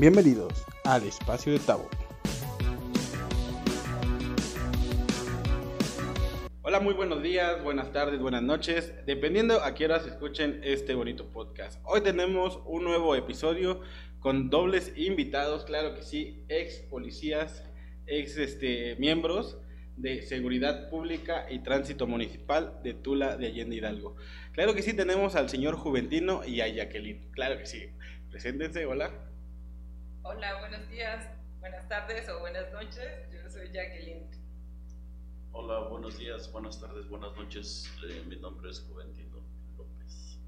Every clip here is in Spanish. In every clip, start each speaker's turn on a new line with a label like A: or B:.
A: Bienvenidos al espacio de Tabo. Hola, muy buenos días, buenas tardes, buenas noches, dependiendo a qué horas escuchen este bonito podcast. Hoy tenemos un nuevo episodio con dobles invitados, claro que sí, ex policías, ex este, miembros de Seguridad Pública y Tránsito Municipal de Tula de Allende Hidalgo. Claro que sí, tenemos al señor Juventino y a Jacqueline. Claro que sí. Preséntense, hola.
B: Hola, buenos días, buenas tardes o buenas noches. Yo soy Jacqueline.
C: Hola, buenos días, buenas tardes, buenas noches. Eh, mi nombre es Juventino López.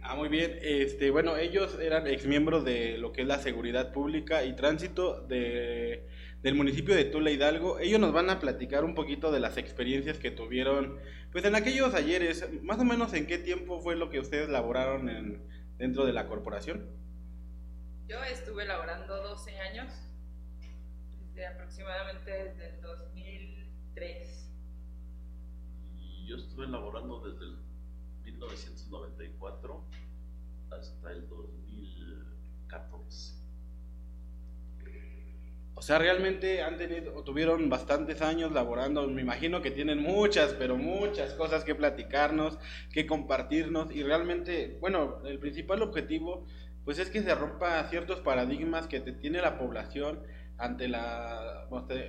A: Ah, muy bien. Este, bueno, ellos eran exmiembros de lo que es la seguridad pública y tránsito de, del municipio de Tula Hidalgo. Ellos nos van a platicar un poquito de las experiencias que tuvieron, pues en aquellos ayeres, más o menos en qué tiempo fue lo que ustedes laboraron en, dentro de la corporación.
B: Yo estuve laborando 12 años, desde aproximadamente desde el 2003.
C: Y yo estuve laborando desde el 1994 hasta el 2014.
A: O sea, realmente han tenido, tuvieron bastantes años laborando. Me imagino que tienen muchas, pero muchas cosas que platicarnos, que compartirnos. Y realmente, bueno, el principal objetivo pues es que se rompa ciertos paradigmas que tiene la población ante, la,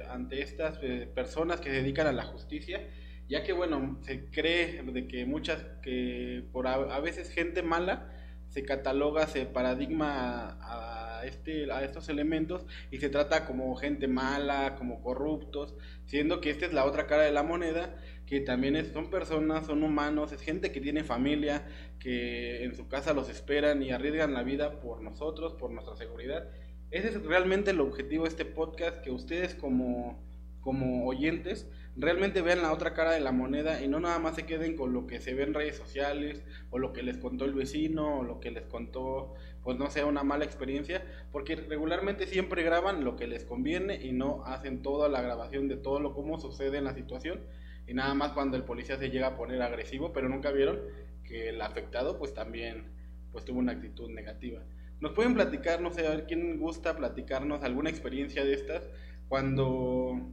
A: ante estas eh, personas que se dedican a la justicia, ya que bueno, se cree de que muchas, que por a, veces gente mala se cataloga, se paradigma a, este, a estos elementos y se trata como gente mala, como corruptos, siendo que esta es la otra cara de la moneda que también son personas, son humanos, es gente que tiene familia, que en su casa los esperan y arriesgan la vida por nosotros, por nuestra seguridad. Ese es realmente el objetivo de este podcast, que ustedes como, como oyentes realmente vean la otra cara de la moneda y no nada más se queden con lo que se ve en redes sociales o lo que les contó el vecino o lo que les contó, pues no sea una mala experiencia, porque regularmente siempre graban lo que les conviene y no hacen toda la grabación de todo lo cómo sucede en la situación y nada más cuando el policía se llega a poner agresivo, pero nunca vieron que el afectado pues también pues tuvo una actitud negativa. ¿Nos pueden platicar, no sé, a ver quién gusta platicarnos alguna experiencia de estas cuando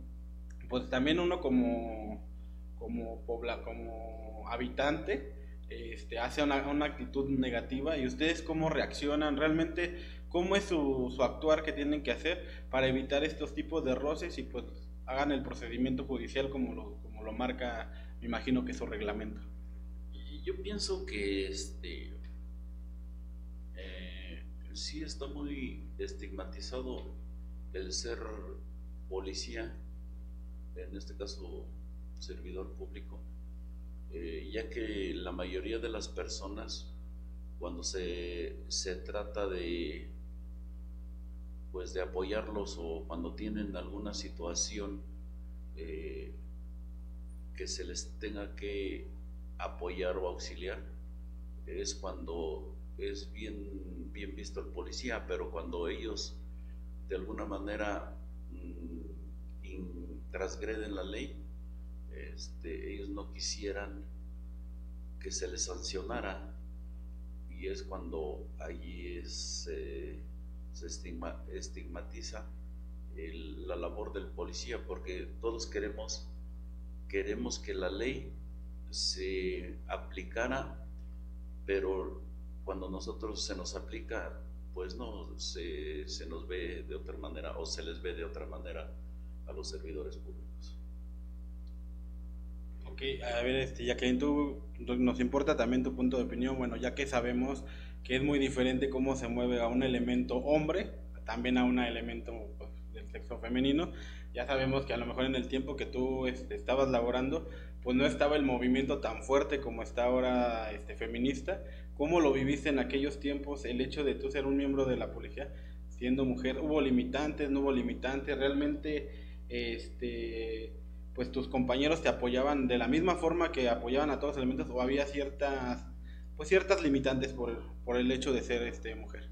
A: pues también uno como como pobla, habitante este, hace una, una, actitud negativa. Y ustedes cómo reaccionan realmente, cómo es su, su actuar que tienen que hacer para evitar estos tipos de roces y pues hagan el procedimiento judicial como lo, como lo marca, me imagino que su reglamento.
C: Yo pienso que este eh, sí está muy estigmatizado el ser policía, en este caso servidor público, eh, ya que la mayoría de las personas cuando se, se trata de pues de apoyarlos o cuando tienen alguna situación eh, que se les tenga que apoyar o auxiliar, es cuando es bien, bien visto el policía, pero cuando ellos de alguna manera mm, transgreden la ley, este, ellos no quisieran que se les sancionara y es cuando allí. Eh, se estigmatiza la labor del policía, porque todos queremos, queremos que la ley se aplicara, pero cuando nosotros se nos aplica, pues no, se, se nos ve de otra manera o se les ve de otra manera a los servidores públicos.
A: Ok, a ver, este, Jacqueline, tú, nos importa también tu punto de opinión, bueno, ya que sabemos que es muy diferente cómo se mueve a un elemento hombre, también a un elemento pues, del sexo femenino. Ya sabemos que a lo mejor en el tiempo que tú este, estabas laborando, pues no estaba el movimiento tan fuerte como está ahora este, feminista. ¿Cómo lo viviste en aquellos tiempos el hecho de tú ser un miembro de la policía siendo mujer? ¿Hubo limitantes? ¿No hubo limitantes? ¿Realmente este, pues tus compañeros te apoyaban de la misma forma que apoyaban a todos los elementos o había ciertas pues ciertas limitantes por, por el hecho de ser este mujer.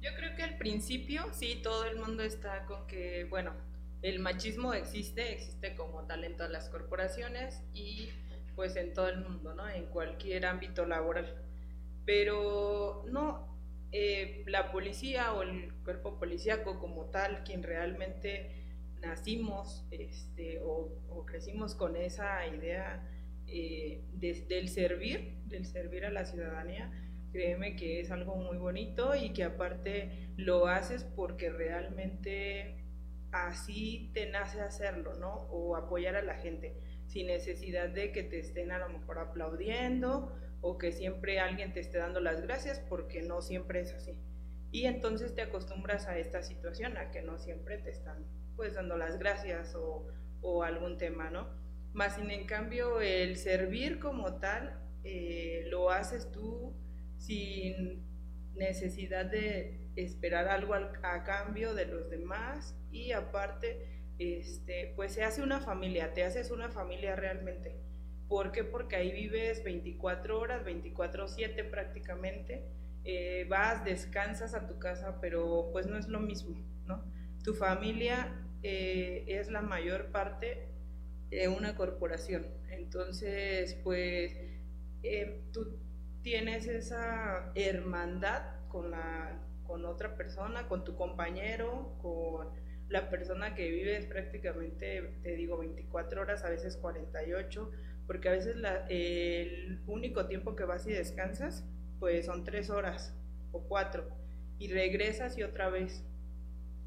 B: Yo creo que al principio sí todo el mundo está con que, bueno, el machismo existe, existe como talento en las corporaciones y pues en todo el mundo, ¿no? En cualquier ámbito laboral. Pero no, eh, la policía o el cuerpo policíaco como tal, quien realmente nacimos este, o, crecimos con esa idea eh, del servir, del servir a la ciudadanía, créeme que es algo muy bonito y que aparte lo haces porque realmente así te nace hacerlo, ¿no? O apoyar a la gente, sin necesidad de que te estén a lo mejor aplaudiendo o que siempre alguien te esté dando las gracias porque no siempre es así. Y entonces te acostumbras a esta situación, a que no siempre te están pues dando las gracias o, o algún tema, ¿no? Más sin en cambio el servir como tal eh, lo haces tú sin necesidad de esperar algo a cambio de los demás y aparte este pues se hace una familia, te haces una familia realmente ¿Por qué? Porque ahí vives 24 horas, 24/7 prácticamente. Eh, vas, descansas a tu casa, pero pues no es lo mismo, ¿no? Tu familia eh, es la mayor parte de una corporación. Entonces, pues eh, tú tienes esa hermandad con, la, con otra persona, con tu compañero, con la persona que vives prácticamente, te digo, 24 horas, a veces 48 porque a veces el único tiempo que vas y descansas, pues son tres horas o cuatro, y regresas y otra vez.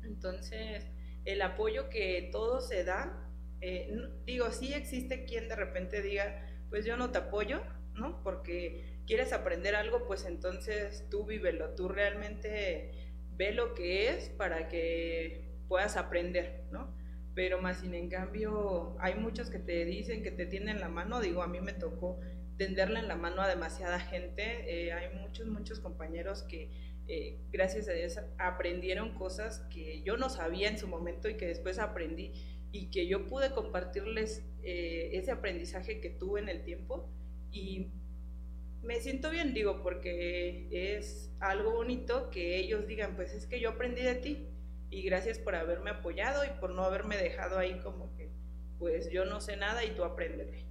B: Entonces, el apoyo que todos se dan, eh, digo, sí existe quien de repente diga, pues yo no te apoyo, ¿no? Porque quieres aprender algo, pues entonces tú vívelo, tú realmente ve lo que es para que puedas aprender, ¿no? pero más sin en cambio hay muchos que te dicen que te tienen la mano, digo, a mí me tocó tenderle en la mano a demasiada gente, eh, hay muchos, muchos compañeros que eh, gracias a Dios aprendieron cosas que yo no sabía en su momento y que después aprendí y que yo pude compartirles eh, ese aprendizaje que tuve en el tiempo y me siento bien, digo, porque es algo bonito que ellos digan, pues es que yo aprendí de ti y gracias por haberme apoyado y por no haberme dejado ahí como que, pues yo no sé nada y tú apréndeme.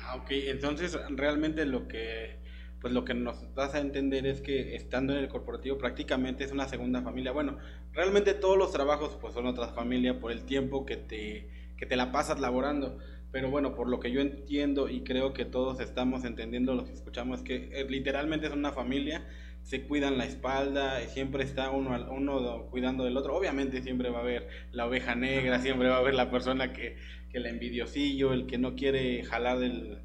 A: Ah, ok, entonces realmente lo que, pues lo que nos das a entender es que estando en el corporativo prácticamente es una segunda familia. Bueno, realmente todos los trabajos pues son otra familia por el tiempo que te, que te la pasas laborando. Pero bueno, por lo que yo entiendo y creo que todos estamos entendiendo, lo que escuchamos, es que eh, literalmente es una familia se cuidan la espalda, siempre está uno, uno cuidando del otro. Obviamente siempre va a haber la oveja negra, siempre va a haber la persona que, que la envidiosillo, el que no quiere jalar del,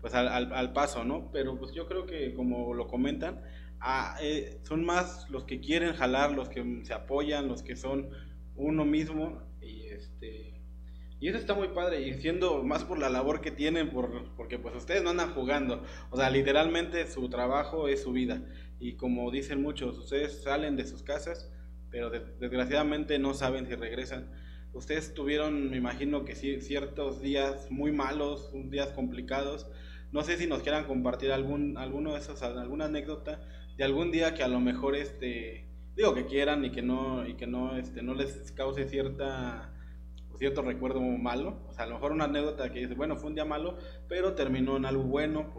A: pues al, paso, ¿no? Pero pues yo creo que como lo comentan, ah, eh, son más los que quieren jalar, los que se apoyan, los que son uno mismo y este y eso está muy padre y siendo más por la labor que tienen por, porque pues ustedes no andan jugando, o sea, literalmente su trabajo es su vida y como dicen muchos, ustedes salen de sus casas, pero desgraciadamente no saben si regresan. Ustedes tuvieron, me imagino que sí, ciertos días muy malos, días complicados. No sé si nos quieran compartir algún, alguno de esos, alguna anécdota de algún día que a lo mejor, este, digo que quieran y que no, y que no, este, no les cause cierta cierto recuerdo malo, o sea, a lo mejor una anécdota que dice, bueno, fue un día malo, pero terminó en algo bueno,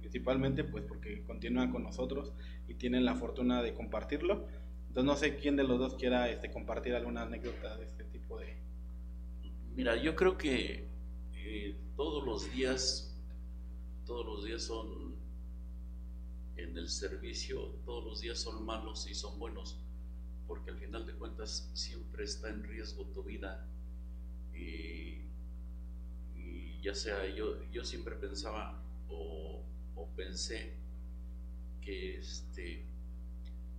A: principalmente pues porque continúan con nosotros y tienen la fortuna de compartirlo. Entonces no sé quién de los dos quiera este, compartir alguna anécdota de este tipo de...
C: Mira, yo creo que eh, todos los días, todos los días son en el servicio, todos los días son malos y son buenos, porque al final de cuentas siempre está en riesgo tu vida. Y, ya sea, yo, yo siempre pensaba o, pensé que, este,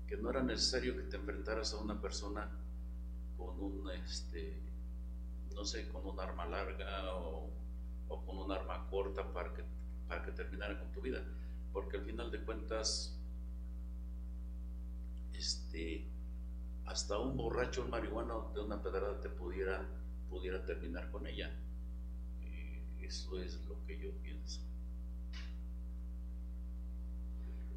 C: que no era necesario que te enfrentaras a una persona con un, este, no sé, con un arma larga o, con un arma corta para que, para que terminara con tu vida. Porque al final de cuentas, este, hasta un borracho, un marihuana de una pedrada te pudiera pudiera terminar con ella. Eh, eso es lo que yo pienso.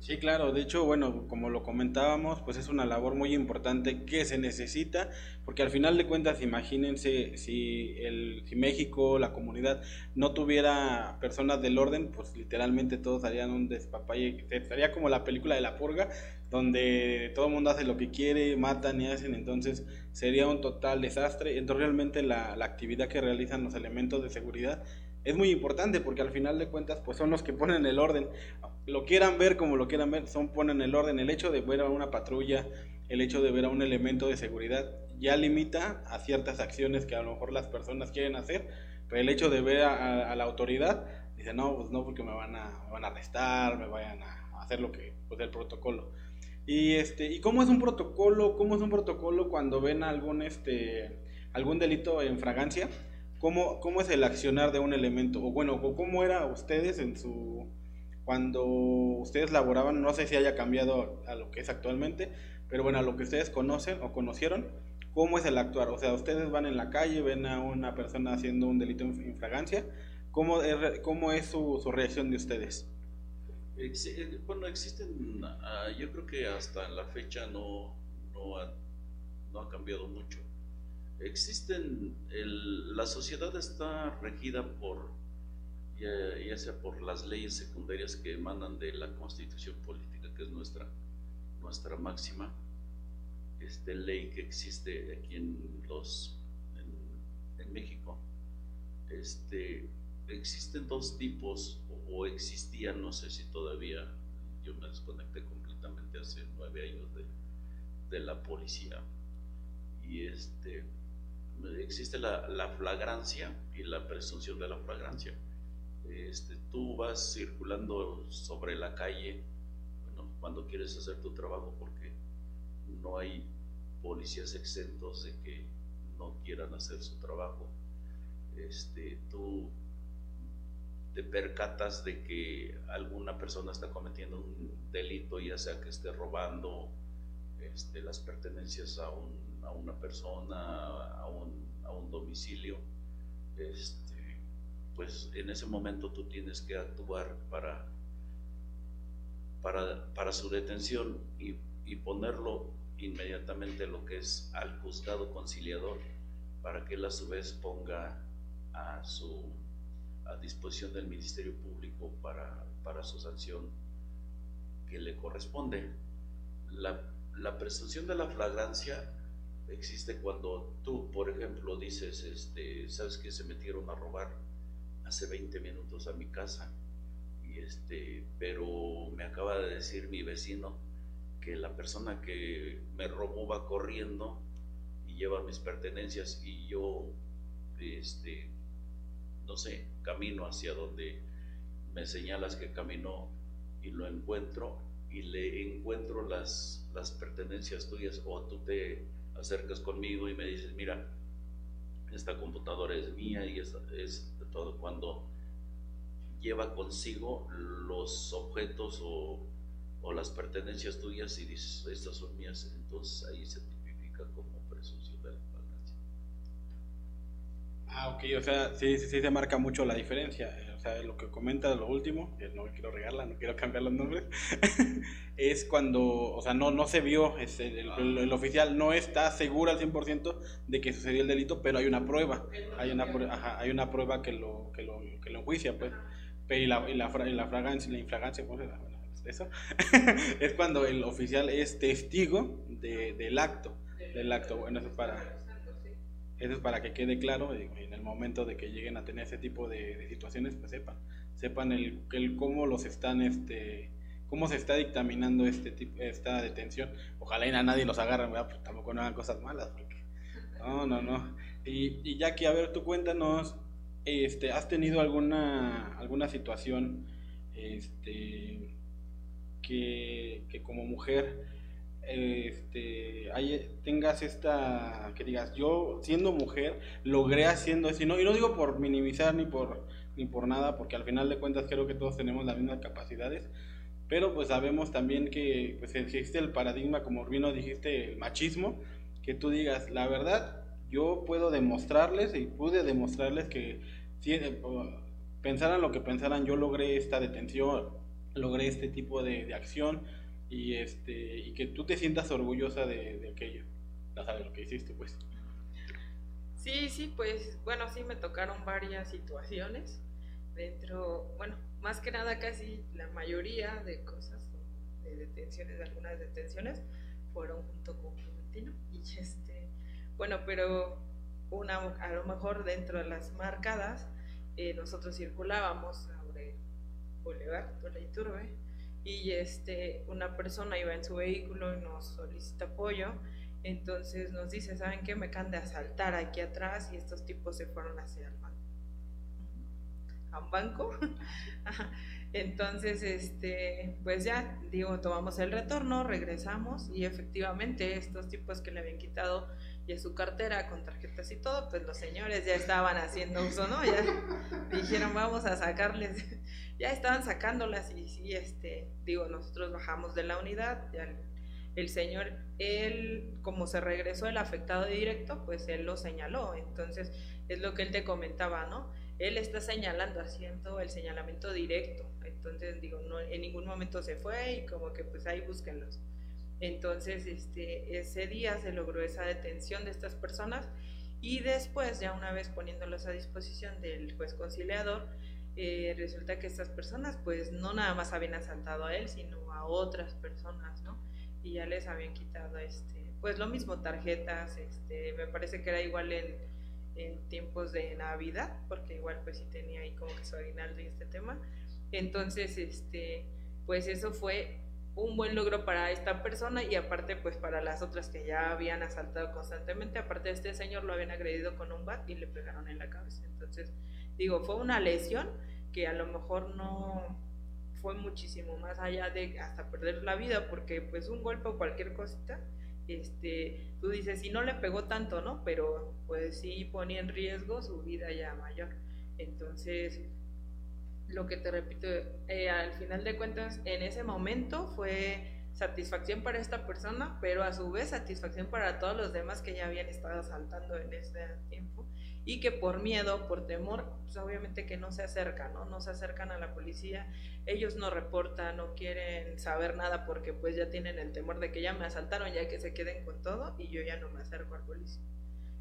A: Sí, claro, de hecho, bueno, como lo comentábamos, pues es una labor muy importante que se necesita, porque al final de cuentas, imagínense si, el, si México, la comunidad, no tuviera personas del orden, pues literalmente todos harían un despapalle, estaría como la película de la purga, donde todo el mundo hace lo que quiere, matan y hacen, entonces sería un total desastre. Entonces realmente la, la actividad que realizan los elementos de seguridad es muy importante porque al final de cuentas pues son los que ponen el orden. Lo quieran ver como lo quieran ver, son ponen el orden. El hecho de ver a una patrulla, el hecho de ver a un elemento de seguridad ya limita a ciertas acciones que a lo mejor las personas quieren hacer, pero el hecho de ver a, la autoridad dice, no, pues no porque me van a, me van a arrestar, me vayan a hacer lo que pues el protocolo. Y este, ¿y cómo es un protocolo? ¿Cómo es un protocolo cuando ven algún este algún delito en fragancia? ¿Cómo, ¿Cómo es el accionar de un elemento? O bueno, ¿cómo era ustedes en su cuando ustedes laboraban? No sé si haya cambiado a lo que es actualmente, pero bueno, a lo que ustedes conocen o conocieron, ¿cómo es el actuar? O sea, ustedes van en la calle, ven a una persona haciendo un delito en fragancia, ¿cómo es, cómo es su, su reacción de ustedes?
C: Eh, bueno, existen, ah, yo creo que hasta la fecha no, no, ha, no ha cambiado mucho. Existen, la sociedad está regida por, ya, sea por las leyes secundarias que emanan de la constitución política, que es nuestra, nuestra máxima este, ley que existe aquí en, los, en, en México. Este, existen dos tipos o existían, no sé si todavía, yo me desconecté completamente hace nueve años de, de la policía y este, existe la, la, flagrancia y la presunción de la flagrancia. Este, tú vas circulando sobre la calle, bueno, cuando quieres hacer tu trabajo, porque no hay policías exentos de que no quieran hacer su trabajo. Este, tú te percatas de que alguna persona está cometiendo un delito, ya sea que esté robando este, las pertenencias a, a una persona, a un, a un domicilio, este, pues en ese momento tú tienes que actuar para, para, para su detención y, y ponerlo inmediatamente lo que es al juzgado conciliador para que él a su vez ponga a su a disposición del Ministerio Público para, para su sanción que le corresponde. La, la, presunción de la flagrancia existe cuando tú, por ejemplo, dices, este, sabes que se metieron a robar hace 20 minutos a mi casa, y este, pero me acaba de decir mi vecino que la persona que me robó va corriendo y lleva mis pertenencias y yo este, no sé, camino hacia donde me señalas que caminó y lo encuentro y le encuentro las, las pertenencias tuyas o tú te acercas conmigo y me dices, mira, esta computadora es mía y es, es todo cuando lleva consigo los objetos o, o, las pertenencias tuyas y dices, estas son mías, entonces ahí se tipifica como
A: Ah, ok, o sea, sí, sí, sí se marca mucho la diferencia. Eh, o sea, lo que comenta lo último, que no quiero regarla, no quiero cambiar los nombres, es cuando, o sea, no, no se vio, es el, el, oficial no está seguro al 100% de que sucedió el delito, pero hay una prueba, hay una, ajá, hay una prueba que lo, que lo, que lo enjuicia, pues. Y la, y la, y la fragancia, la infragancia, ¿cómo se llama? Eso, es cuando el oficial es testigo de, del acto, del acto, bueno, eso es para eso es para que quede claro en el momento de que lleguen a tener ese tipo de, situaciones, pues sepan, sepan el, el, cómo los están, este, cómo se está dictaminando este tipo, esta detención. Ojalá y a nadie los agarre, ¿verdad? Pues tampoco no hagan cosas malas, porque no, no, no. Y, y que, a ver, tú cuéntanos, este, ¿has tenido alguna, alguna situación, este, que, que como mujer este, tengas esta, que digas, yo siendo mujer logré haciendo eso, y no, y no digo por minimizar ni por, ni por nada, porque al final de cuentas creo que todos tenemos las mismas capacidades, pero pues sabemos también que pues existe el paradigma, como Urbino dijiste, el machismo, que tú digas, la verdad, yo puedo demostrarles y pude demostrarles que si eh, pensaran lo que pensaran, yo logré esta detención, logré este tipo de, de acción, y este y que tú te sientas orgullosa de, aquello, ya sabes lo que hiciste pues.
B: Sí, sí, pues bueno, sí me tocaron varias situaciones dentro, bueno, más que nada casi la mayoría de cosas, detenciones, de algunas detenciones, fueron junto con Clementino. Y este, bueno, pero una, a lo mejor dentro de las marcadas, eh, nosotros circulábamos sobre Boulevard, la Iturbe, y este, una persona iba en su vehículo y nos solicita apoyo. Entonces nos dice, ¿saben qué? Me acaban de asaltar aquí atrás y estos tipos se fueron hacia el banco. A un banco. Entonces, este, pues ya, digo, tomamos el retorno, regresamos y efectivamente estos tipos que le habían quitado ya su cartera con tarjetas y todo, pues los señores ya estaban haciendo uso, ¿no? Ya dijeron, vamos a sacarles, ya estaban sacándolas y sí, este, digo, nosotros bajamos de la unidad, el, señor, él, como se regresó el afectado directo, pues él lo señaló, entonces es lo que él te comentaba, ¿no? Él está señalando, haciendo el señalamiento directo, entonces, digo, en ningún momento se fue y como que pues ahí búsquenlos. Entonces, este, ese día se logró esa detención de estas personas y después, ya una vez poniéndolos a disposición del juez conciliador, eh, resulta que estas personas pues no nada más habían asaltado a él, sino a otras personas, ¿no? Y ya les habían quitado, este, pues lo mismo, tarjetas, este, me parece que era igual en, en tiempos de Navidad, porque igual pues sí tenía ahí como que su aguinaldo y este tema, entonces, este, pues eso fue un buen logro para esta persona y aparte pues para las otras que ya habían asaltado constantemente, aparte de este señor lo habían agredido con un bat y le pegaron en la cabeza. Entonces, digo, fue una lesión que a lo mejor no fue muchísimo más allá de hasta perder la vida, porque pues un golpe o cualquier cosita, este, tú dices, si no le pegó tanto, ¿no? Pero pues sí ponía en riesgo su vida ya mayor. Entonces, lo que te repito, eh, al final de cuentas, en ese momento fue satisfacción para esta persona, pero a su vez satisfacción para todos los demás que ya habían estado asaltando en ese tiempo y que por miedo, por temor, pues obviamente que no se acercan, ¿no? No se acercan a la policía, ellos no reportan, no quieren saber nada porque pues ya tienen el temor de que ya me asaltaron, ya que se queden con todo y yo ya no me acerco al policía.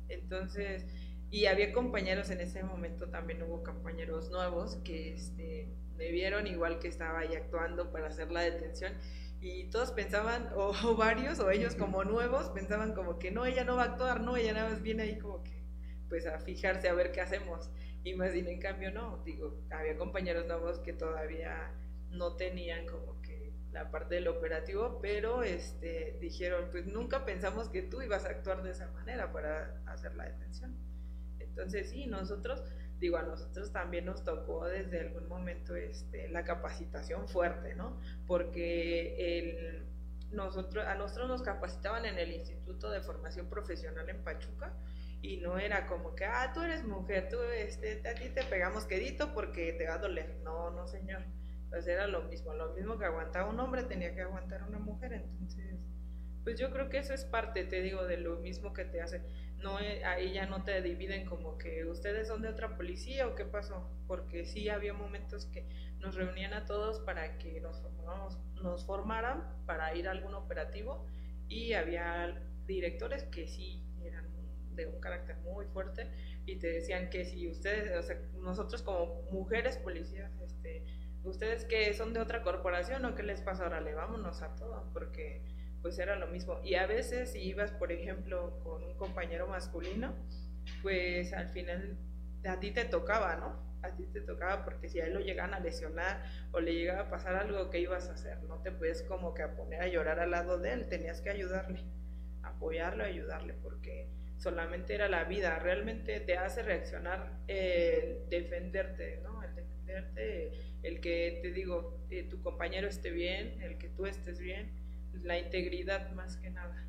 B: Entonces, y había compañeros en ese momento, también hubo compañeros nuevos que este, me vieron igual que estaba ahí actuando para hacer la detención y todos pensaban, o, varios, o ellos como nuevos, pensaban como que no, ella no va a actuar, no, ella nada más viene ahí como que, pues a fijarse a ver qué hacemos. Y más bien en cambio no, digo, había compañeros nuevos que todavía no tenían como que la parte del operativo, pero este, dijeron, pues nunca pensamos que tú ibas a actuar de esa manera para hacer la detención. Entonces, sí, nosotros, digo, a nosotros también nos tocó desde algún momento este, la capacitación fuerte, ¿no? Porque el, nosotros, a nosotros nos capacitaban en el Instituto de Formación Profesional en Pachuca y no era como que, ah, tú eres mujer, tú, este, a ti te pegamos quedito porque te va a doler. No, no, señor. Pues era lo mismo, lo mismo que aguantaba un hombre tenía que aguantar una mujer, entonces, pues yo creo que eso es parte, te digo, de lo mismo que te hace no eh, ahí ya no te dividen como que ustedes son de otra policía o qué pasó, porque sí había momentos que nos reunían a todos para que nos, nos formaran para ir a algún operativo y había directores que sí de un carácter muy fuerte y te decían que si ustedes, o sea, nosotros como mujeres policías, este, ustedes que son de otra corporación o qué les pasa, ahora le vámonos a todo, porque pues era lo mismo. Y a veces si ibas, por ejemplo, con un compañero masculino, pues al final a ti te tocaba, ¿no? A ti te tocaba porque si a él lo llegan a lesionar o le llegaba a pasar algo, ¿qué ibas a hacer? No te puedes como que a poner a llorar al lado de él, tenías que ayudarle, apoyarlo, ayudarle, porque solamente era la vida, realmente te hace reaccionar el defenderte, ¿no? El defenderte, el que te digo, eh, tu compañero esté bien, el que tú estés bien, la integridad más que nada.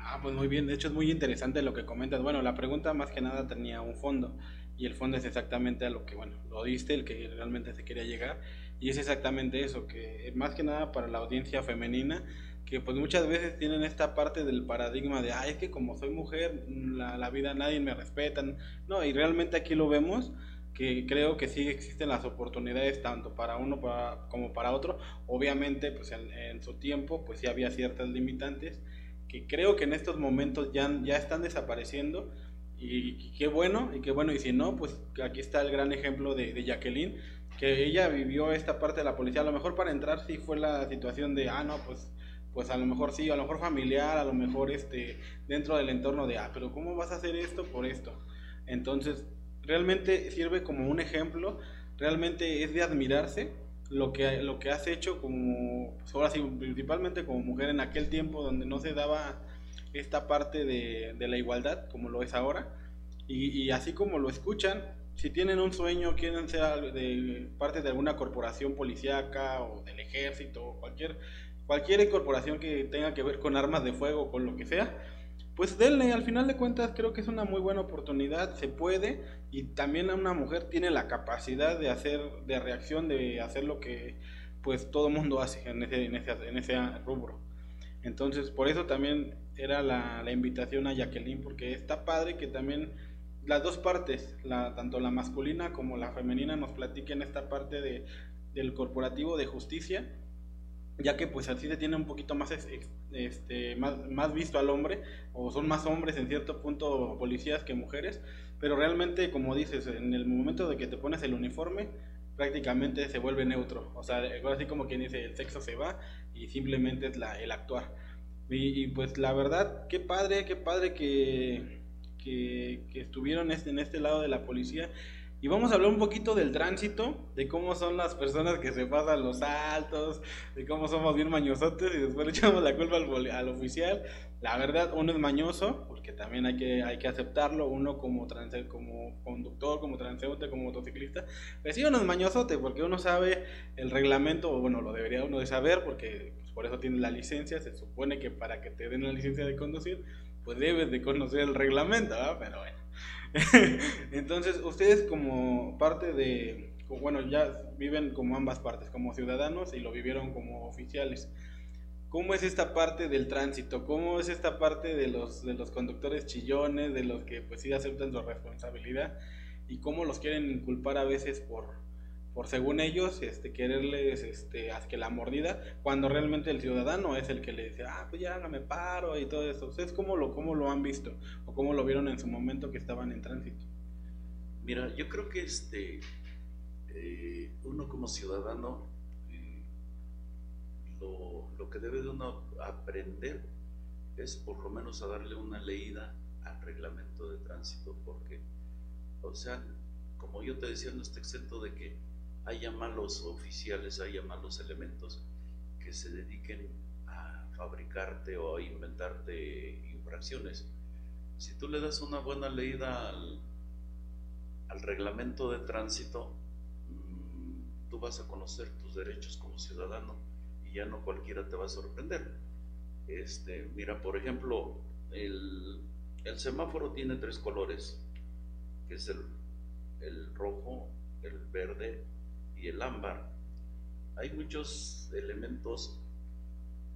A: Ah, pues muy bien, de hecho es muy interesante lo que comentas. Bueno, la pregunta más que nada tenía un fondo y el fondo es exactamente a lo que, bueno, lo diste, el que realmente se quería llegar y es exactamente eso, que más que nada para la audiencia femenina, que pues muchas veces tienen esta parte del paradigma de, ay, es que como soy mujer, la, la vida nadie me respeta, no, y realmente aquí lo vemos que creo que sí existen las oportunidades tanto para uno como para otro. Obviamente, pues en, su tiempo, pues sí había ciertas limitantes que creo que en estos momentos ya, ya están desapareciendo y, qué bueno, y qué bueno, y si no, pues aquí está el gran ejemplo de, de Jacqueline, que ella vivió esta parte de la policía. A lo mejor para entrar sí fue la situación de, ah, no, pues, pues a lo mejor sí, a lo mejor familiar, a lo mejor este, dentro del entorno de, ah, pero ¿cómo vas a hacer esto por esto? Entonces, realmente sirve como un ejemplo, realmente es de admirarse lo que, lo que has hecho como, pues ahora sí, principalmente como mujer en aquel tiempo donde no se daba esta parte de, de la igualdad como lo es ahora. Y, y, así como lo escuchan, si tienen un sueño, quieren ser de parte de alguna corporación policíaca o del ejército o cualquier, cualquier corporación que tenga que ver con armas de fuego, con lo que sea, pues denle, al final de cuentas creo que es una muy buena oportunidad, se puede y también una mujer tiene la capacidad de hacer, de reacción, de hacer lo que pues todo mundo hace en ese, en ese, en ese rubro. Entonces por eso también era la, la invitación a Jacqueline, porque está padre que también las dos partes, la, tanto la masculina como la femenina, nos platiquen esta parte de, del corporativo de justicia, ya que pues así se tiene un poquito más, este, más, más visto al hombre, o son más hombres en cierto punto policías que mujeres, pero realmente como dices, en el momento de que te pones el uniforme, prácticamente se vuelve neutro, o sea, así como quien dice, el sexo se va y simplemente es la, el actuar. Y, y pues la verdad, qué padre, qué padre que que, estuvieron este, en este lado de la policía. Y vamos a hablar un poquito del tránsito, de cómo son las personas que se pasan los saltos, de cómo somos bien mañosotes y después le echamos la culpa al, al oficial. La verdad, uno es mañoso, porque también hay que, hay que aceptarlo, uno como, trance, como conductor, como transeúnte, como motociclista. Pues sí, uno es mañosote, porque uno sabe el reglamento, o bueno, lo debería uno de saber, porque pues, por eso tiene la licencia, se supone que para que te den la licencia de conducir, pues debes de conocer el reglamento, ¿verdad? Pero bueno. Entonces, ustedes como parte de, bueno, ya viven como ambas partes, como ciudadanos y lo vivieron como oficiales. ¿Cómo es esta parte del tránsito? ¿Cómo es esta parte de los, de los conductores chillones, de los que pues sí aceptan su responsabilidad? ¿Y cómo los quieren inculpar a veces por, por según ellos este, quererles este, que la mordida, cuando realmente el ciudadano es el que le dice, ah, pues ya no me paro y todo eso. ¿Ustedes cómo lo, cómo lo han visto o cómo lo vieron en su momento que estaban en tránsito?
C: Mira, yo creo que este, eh, uno como ciudadano, eh, lo, lo, que debe de uno aprender es por lo menos a darle una leída al reglamento de tránsito, porque, o sea, como yo te decía, no está exento de que haya malos oficiales, haya malos elementos que se dediquen a fabricarte o a inventarte infracciones. Si tú le das una buena leída al, reglamento de tránsito, mm, tú vas a conocer tus derechos como ciudadano y ya no cualquiera te va a sorprender. Este, mira, por ejemplo, el, semáforo tiene tres colores, que es el, el rojo, el verde y el ámbar, hay muchos elementos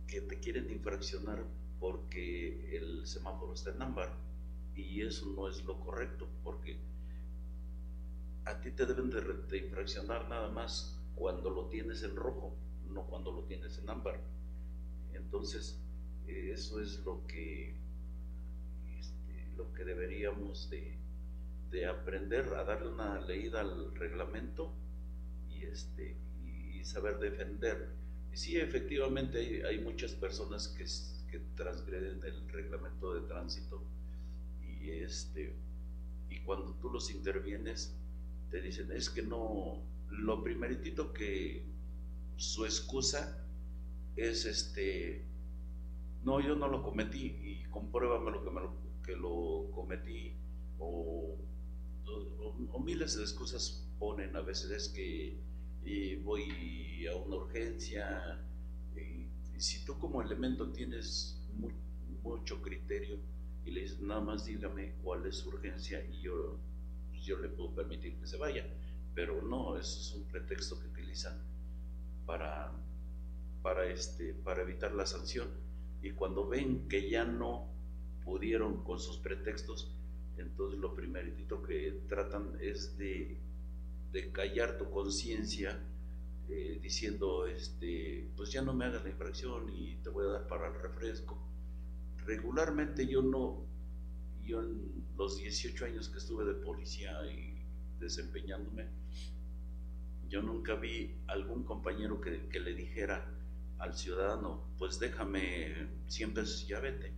C: que te quieren infraccionar porque el semáforo está en ámbar y eso no es lo correcto porque a ti te deben de, infraccionar nada más cuando lo tienes en rojo, no cuando lo tienes en ámbar. Entonces, eso es lo que, este, lo que deberíamos de, de aprender a darle una leída al reglamento este, y saber defender. Y sí, efectivamente hay, muchas personas que, que, transgreden el reglamento de tránsito y, este, y cuando tú los intervienes te dicen, es que no, lo primeritito que su excusa es este, no, yo no lo cometí y compruébame lo que, me lo, que lo cometí o, o, miles de excusas ponen a veces es que y voy a una urgencia. Y, si tú como elemento tienes mucho criterio y le dices, nada más dígame cuál es su urgencia y yo, pues, yo le puedo permitir que se vaya. Pero no, eso es un pretexto que utilizan para, para, este, para evitar la sanción. Y cuando ven que ya no pudieron con sus pretextos, entonces lo primerito que tratan es de de callar tu conciencia eh, diciendo, este, pues ya no me hagas la infracción y te voy a dar para el refresco. Regularmente yo no, yo en los 18 años que estuve de policía y desempeñándome, yo nunca vi algún compañero que, que le dijera al ciudadano, pues déjame 100 pesos y ya vete,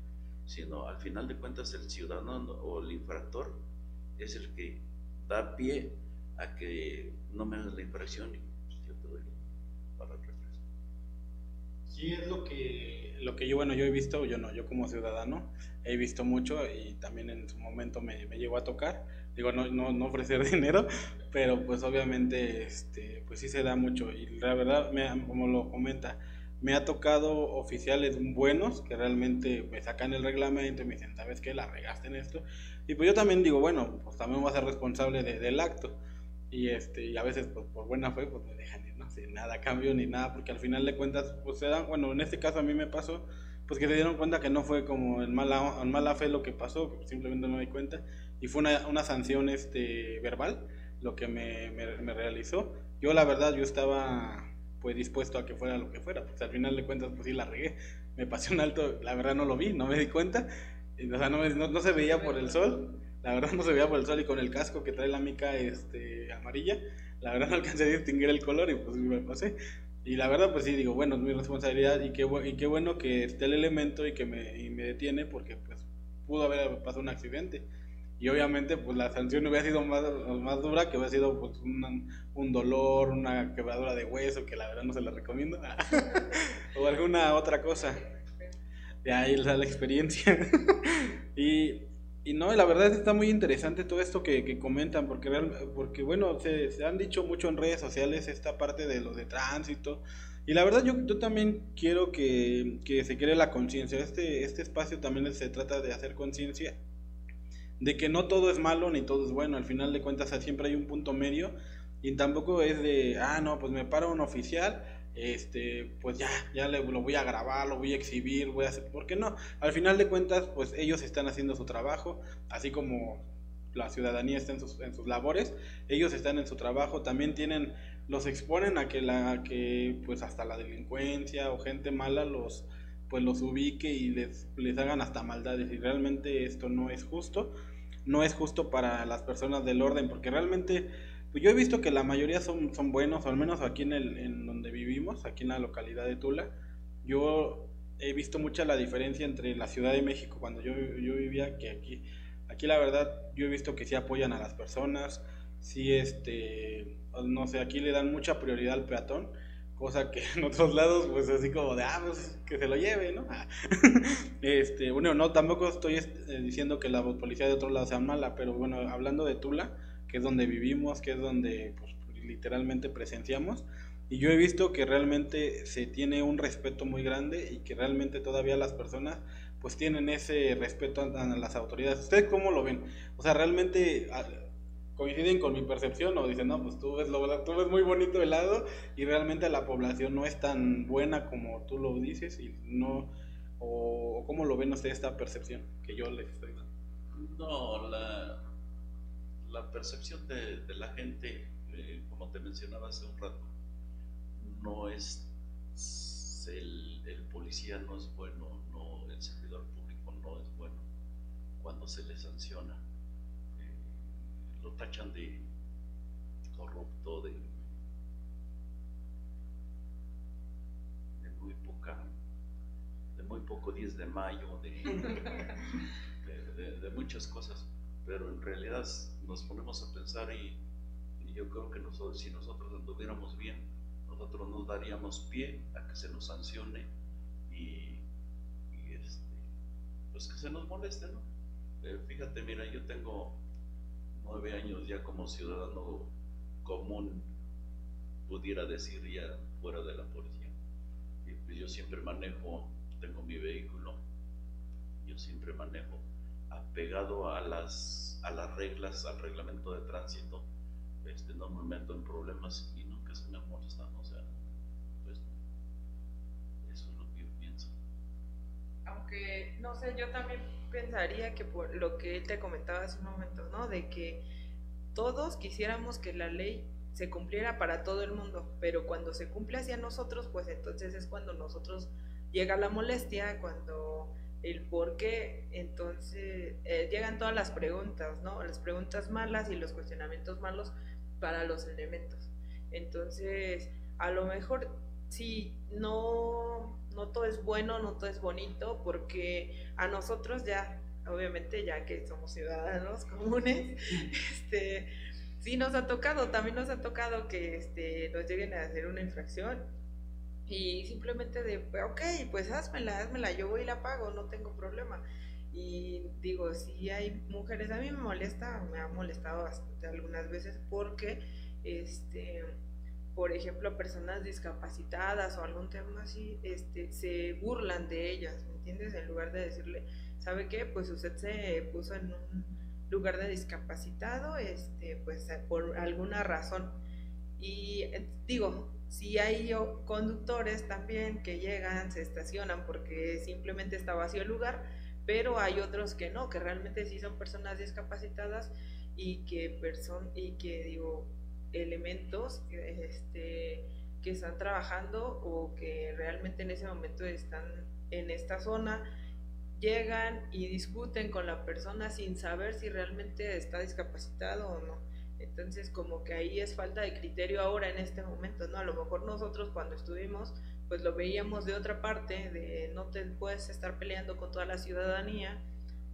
C: sino al final de cuentas el ciudadano o el infractor es el que da pie a que no me hagas la infracción y pues, yo te doy para el refresco.
A: Sí, es lo que, lo que yo, bueno, yo he visto, yo no, yo como ciudadano he visto mucho y también en su momento me, me llegó a tocar, digo, no, no, no ofrecer dinero, pero pues obviamente, este, pues sí se da mucho y la verdad, me, como lo comenta, me ha tocado oficiales buenos que realmente me sacan el reglamento y me dicen, ¿sabes qué? La regaste en esto. Y pues yo también digo, bueno, pues también voy a ser responsable del acto. Y, este, a veces, pues por buena fe, pues me dejan ir, sé, nada cambio ni nada, porque al final de cuentas, pues se dan, bueno, en este caso a mí me pasó, pues que se dieron cuenta que no fue como en mala, en mala fe lo que pasó, simplemente no me di cuenta, y fue una, una sanción este, verbal lo que me, me, me realizó. Yo la verdad, yo estaba pues dispuesto a que fuera lo que fuera, pues al final de cuentas pues sí la regué, me pasé un alto, la verdad no lo vi, no me di cuenta, o sea, no, no, no, se veía por el sol, la verdad no se veía por el sol y con el casco que trae la mica este, amarilla, la verdad no alcancé a distinguir el color y pues me pasé. Y la verdad pues sí digo, bueno, es mi responsabilidad y qué, y qué bueno que esté el elemento y que me, y me detiene porque pues pudo haber pasado un accidente y obviamente pues la sanción hubiera sido más, más dura, que hubiera sido pues un, un dolor, una quebradura de hueso, que la verdad no se la recomiendo, o alguna otra cosa. De ahí la experiencia. y, y no, la verdad está muy interesante todo esto que, que comentan, porque, porque bueno, se, se, han dicho mucho en redes sociales esta parte de lo de tránsito. Y la verdad yo, yo también quiero que, que se cree la conciencia. Este, este espacio también se trata de hacer conciencia de que no todo es malo ni todo es bueno, al final de cuentas siempre hay un punto medio y tampoco es de, ah, no, pues me paro un oficial, este, pues ya, ya lo voy a grabar, lo voy a exhibir, voy a hacer, ¿por qué no? Al final de cuentas, pues ellos están haciendo su trabajo, así como la ciudadanía está en sus, en sus labores, ellos están en su trabajo, también tienen, los exponen a que la, que pues hasta la delincuencia o gente mala los, pues los ubique y les, les hagan hasta maldades y realmente esto no es justo no es justo para las personas del orden, porque realmente pues yo he visto que la mayoría son, son buenos, al menos aquí en, el, en donde vivimos, aquí en la localidad de Tula. Yo he visto mucha la diferencia entre la Ciudad de México cuando yo, yo vivía que aquí. Aquí la verdad yo he visto que sí apoyan a las personas, sí este, no sé, aquí le dan mucha prioridad al peatón cosa que en otros lados, pues así como de, ah, pues que se lo lleve, ¿no? este, bueno, no, tampoco estoy eh, diciendo que la policía de otro lado sea mala, pero bueno, hablando de Tula, que es donde vivimos, que es donde pues, literalmente presenciamos, y yo he visto que realmente se tiene un respeto muy grande y que realmente todavía las personas pues tienen ese respeto a, las autoridades. ¿Ustedes cómo lo ven? O sea, realmente coinciden con mi percepción o dicen, no, pues tú ves, lo, tú ves muy bonito el lado y realmente la población no es tan buena como tú lo dices y no, o, cómo lo ven ustedes esta percepción que yo les estoy dando.
C: No, la, la percepción de, de la gente, eh, como te mencionaba hace un rato, no es el, el policía no es bueno, no el servidor público no es bueno cuando se le sanciona lo tachan de corrupto, de, de muy poca, de muy poco 10 de mayo, de, de, de, muchas cosas, pero en realidad nos ponemos a pensar y, yo creo que nosotros, si nosotros anduviéramos bien, nosotros nos daríamos pie a que se nos sancione y, este, pues que se nos moleste, ¿no? Fíjate, mira, yo tengo nueve años ya como ciudadano común, pudiera decir ya fuera de la policía. Y pues yo siempre manejo, tengo mi vehículo, yo siempre manejo apegado a las, a las reglas, al reglamento de tránsito, este, no me meto en problemas y nunca se me ha molestado, o sea, pues eso es lo que yo pienso.
B: Aunque, no sé, yo también pensaría que por lo que él te comentaba hace un momento, ¿no? De que todos quisiéramos que la ley se cumpliera para todo el mundo, pero cuando se cumple hacia nosotros, pues entonces es cuando nosotros llega la molestia, cuando el por qué, entonces eh, llegan todas las preguntas, ¿no? Las preguntas malas y los cuestionamientos malos para los elementos. Entonces, a lo mejor sí, no, no todo es bueno, no todo es bonito, porque a nosotros ya, obviamente ya que somos ciudadanos comunes, este, sí nos ha tocado, también nos ha tocado que este, nos lleguen a hacer una infracción y simplemente de, ok, pues házmela, házmela, yo voy y la pago, no tengo problema. Y digo, si hay mujeres, a mí me molesta, me ha molestado bastante algunas veces porque, este, por ejemplo, personas discapacitadas o algún tema así, este, se burlan de ellas, ¿me entiendes? En lugar de decirle, ¿sabe qué? Pues usted se puso en un lugar de discapacitado, este, pues por alguna razón. Y eh, digo, si hay conductores también que llegan, se estacionan porque simplemente está vacío el lugar, pero hay otros que no, que realmente sí son personas discapacitadas y que, person y que digo, elementos este, que están trabajando o que realmente en ese momento están en esta zona, llegan y discuten con la persona sin saber si realmente está discapacitado o no. Entonces, como que ahí es falta de criterio ahora en este momento, ¿no? A lo mejor nosotros cuando estuvimos pues lo veíamos de otra parte, de no te puedes estar peleando con toda la ciudadanía,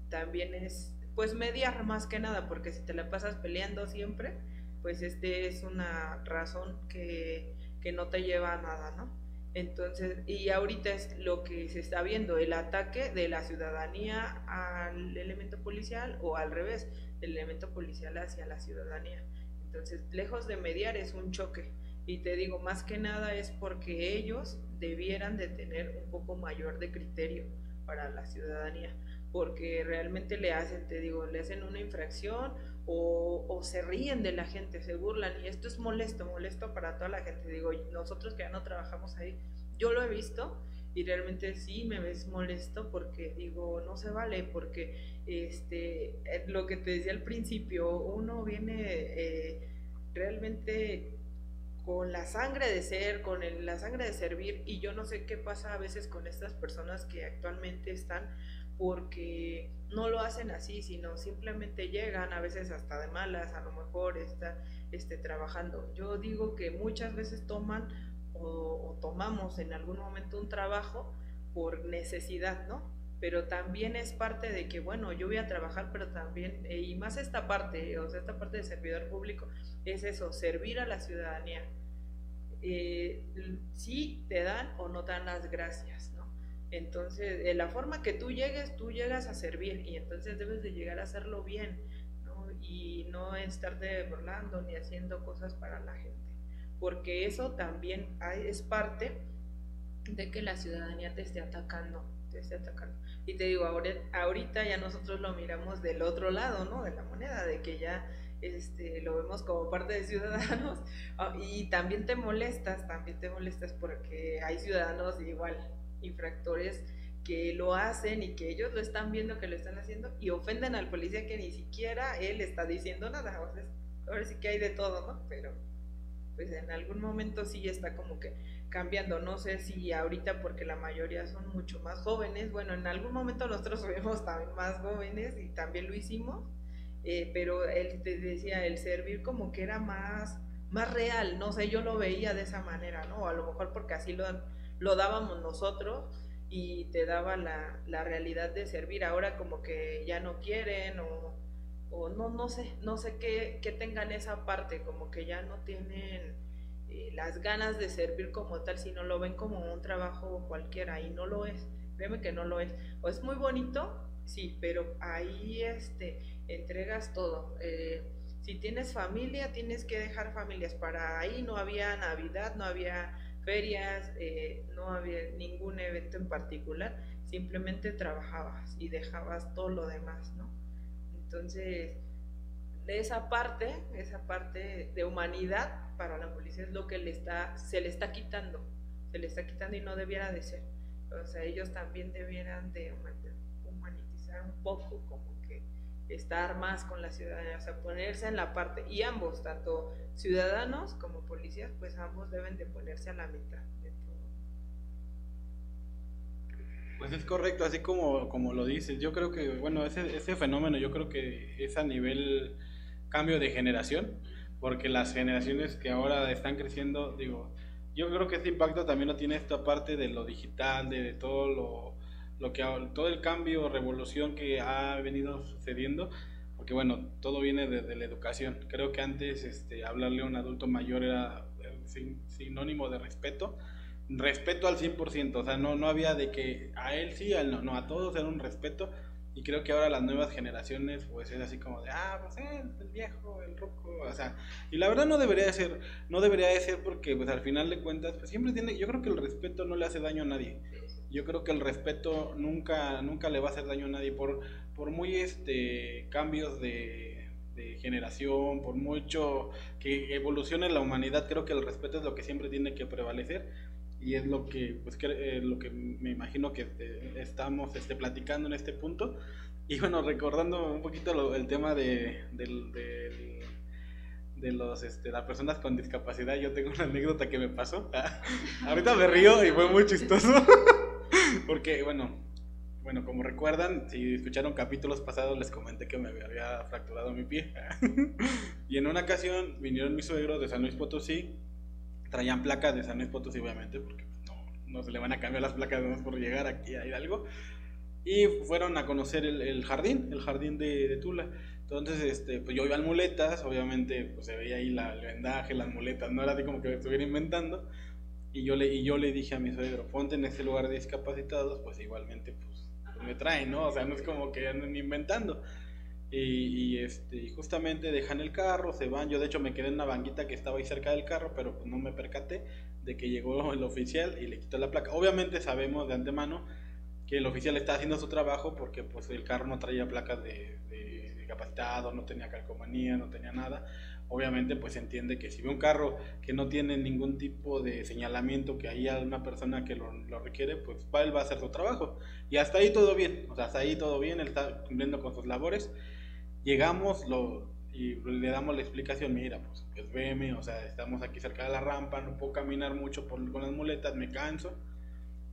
B: también es pues mediar más que nada, porque si te la pasas peleando siempre, pues este es una razón que, que no te lleva a nada, ¿no? Entonces, y ahorita es lo que se está viendo, el ataque de la ciudadanía al elemento policial o al revés, del elemento policial hacia la ciudadanía. Entonces, lejos de mediar es un choque. Y te digo, más que nada es porque ellos debieran de tener un poco mayor de criterio para la ciudadanía, porque realmente le hacen, te digo, le hacen una infracción o, o, se ríen de la gente, se burlan y esto es molesto, molesto para toda la gente. Digo, nosotros que ya no trabajamos ahí, yo lo he visto y realmente sí me ves molesto porque digo, no se vale, porque este, eh, lo que te decía al principio, uno viene eh, realmente con la sangre de ser, con la sangre de servir, y yo no sé qué pasa a veces con estas personas que actualmente están, porque no lo hacen así, sino simplemente llegan, a veces hasta de malas, a lo mejor están este, trabajando. Yo digo que muchas veces toman o, tomamos en algún momento un trabajo por necesidad, ¿no? pero también es parte de que, bueno, yo voy a trabajar, pero también, eh, y más esta parte, o sea, esta parte de servidor público, es eso, servir a la ciudadanía. Eh, sí te dan o no te dan las gracias, ¿no? Entonces, la forma que tú llegues, tú llegas a servir y entonces debes de llegar a hacerlo bien, ¿no? Y no estarte burlando ni haciendo cosas para la gente, porque eso también es parte de que la ciudadanía te esté atacando, te esté atacando. Y te digo, ahorita ya nosotros lo miramos del otro lado, ¿no? De la moneda, de que ya este, lo vemos como parte de ciudadanos ah, y también te molestas, también te molestas porque hay ciudadanos igual, infractores que lo hacen y que ellos lo están viendo que lo están haciendo y ofenden al policía que ni siquiera él está diciendo nada. ahora sí que hay de todo, ¿no? Pero pues en algún momento sí está como que cambiando. No sé si ahorita porque la mayoría son mucho más jóvenes. Bueno, en algún momento nosotros fuimos también más jóvenes y también lo hicimos eh, pero él te decía, el servir como que era más, más real, no sé, yo lo veía de esa manera, ¿no? A lo mejor porque así lo, lo dábamos nosotros y te daba la, la, realidad de servir. Ahora como que ya no quieren o, o no, no sé, no sé qué, qué, tengan esa parte, como que ya no tienen eh, las ganas de servir como tal, sino lo ven como un trabajo cualquiera y no lo es. Créeme que no lo es. O es muy bonito, sí, pero ahí este, entregas todo. Eh, si tienes familia, tienes que dejar familias. Para ahí no había Navidad, no había ferias, eh, no había ningún evento en particular, simplemente trabajabas y dejabas todo lo demás, ¿no? Entonces, de esa parte, esa parte de humanidad para la policía es lo que le está, se le está quitando, se le está quitando y no debiera de ser. O sea, ellos también debieran de un poco, como que estar más con la ciudadanía, o sea, ponerse en la parte, y ambos, tanto ciudadanos como policías, pues ambos deben de ponerse a la mitad de todo.
A: Pues es correcto, así como, como lo dices, yo creo que, bueno, ese, ese fenómeno yo creo que es a nivel cambio de generación, porque las generaciones que ahora están creciendo, digo, yo creo que este impacto también lo tiene esta parte de lo digital, de, todo lo, lo que todo el cambio, revolución que ha venido sucediendo, porque bueno, todo viene de, la educación. Creo que antes este, hablarle a un adulto mayor era eh, sinónimo de respeto, respeto al 100%, o sea, no, no había de que a él sí, no, no, a todos era un respeto y creo que ahora las nuevas generaciones, pues es así como de, ah, pues eh, el viejo, el roco, o sea, y la verdad no debería de ser, no debería de ser porque, pues al final de cuentas, pues siempre tiene, yo creo que el respeto no le hace daño a nadie. Yo creo que el respeto nunca, nunca le va a hacer daño a nadie por, por muy este cambios de generación, por mucho que evolucione la humanidad, creo que el respeto es lo que siempre tiene que prevalecer y es lo que pues eh, lo que me imagino que eh, estamos este, platicando en este punto. Y bueno recordando un poquito el tema de, de los este, las personas con discapacidad yo tengo una anécdota que me pasó. Ahorita me río y fue muy chistoso. Porque bueno bueno como recuerdan si escucharon capítulos pasados les comenté que me había fracturado mi pie. Y en una ocasión vinieron mis suegros de San Luis Potosí traían placas de San Luis Potosí, obviamente, porque no, no se le van a cambiar las placas más por llegar aquí a Hidalgo. Y fueron a conocer el, jardín, el jardín de, Tula. Entonces, este, pues yo iba en muletas, obviamente, pues se veía ahí la, el vendaje, las muletas, no era así como que estuviera inventando. Y yo, le, y yo le dije a mi suegro, ponte en este lugar de discapacitados, pues igualmente, pues, pues me traen, ¿no? O sea, no es como que anden inventando. Y, este, justamente dejan el carro, se van. Yo de hecho me quedé en una banquita que estaba ahí cerca del carro, pero pues no me percaté de que llegó el oficial y le quitó la placa. Obviamente sabemos de antemano que el oficial está haciendo su trabajo porque pues el carro no traía placas de, de, capacitado, no tenía calcomanía, no tenía nada. Obviamente pues entiende que si ve un carro que no tiene ningún tipo de señalamiento que haya una persona que lo, lo requiere, pues él va a hacer su trabajo. Y hasta ahí todo bien, o sea, hasta ahí todo bien, él está cumpliendo con sus labores Llegamos lo, y le damos la explicación, mira, pues, pues veme, o sea, estamos aquí cerca de la rampa, no puedo caminar mucho por, con las muletas, me canso.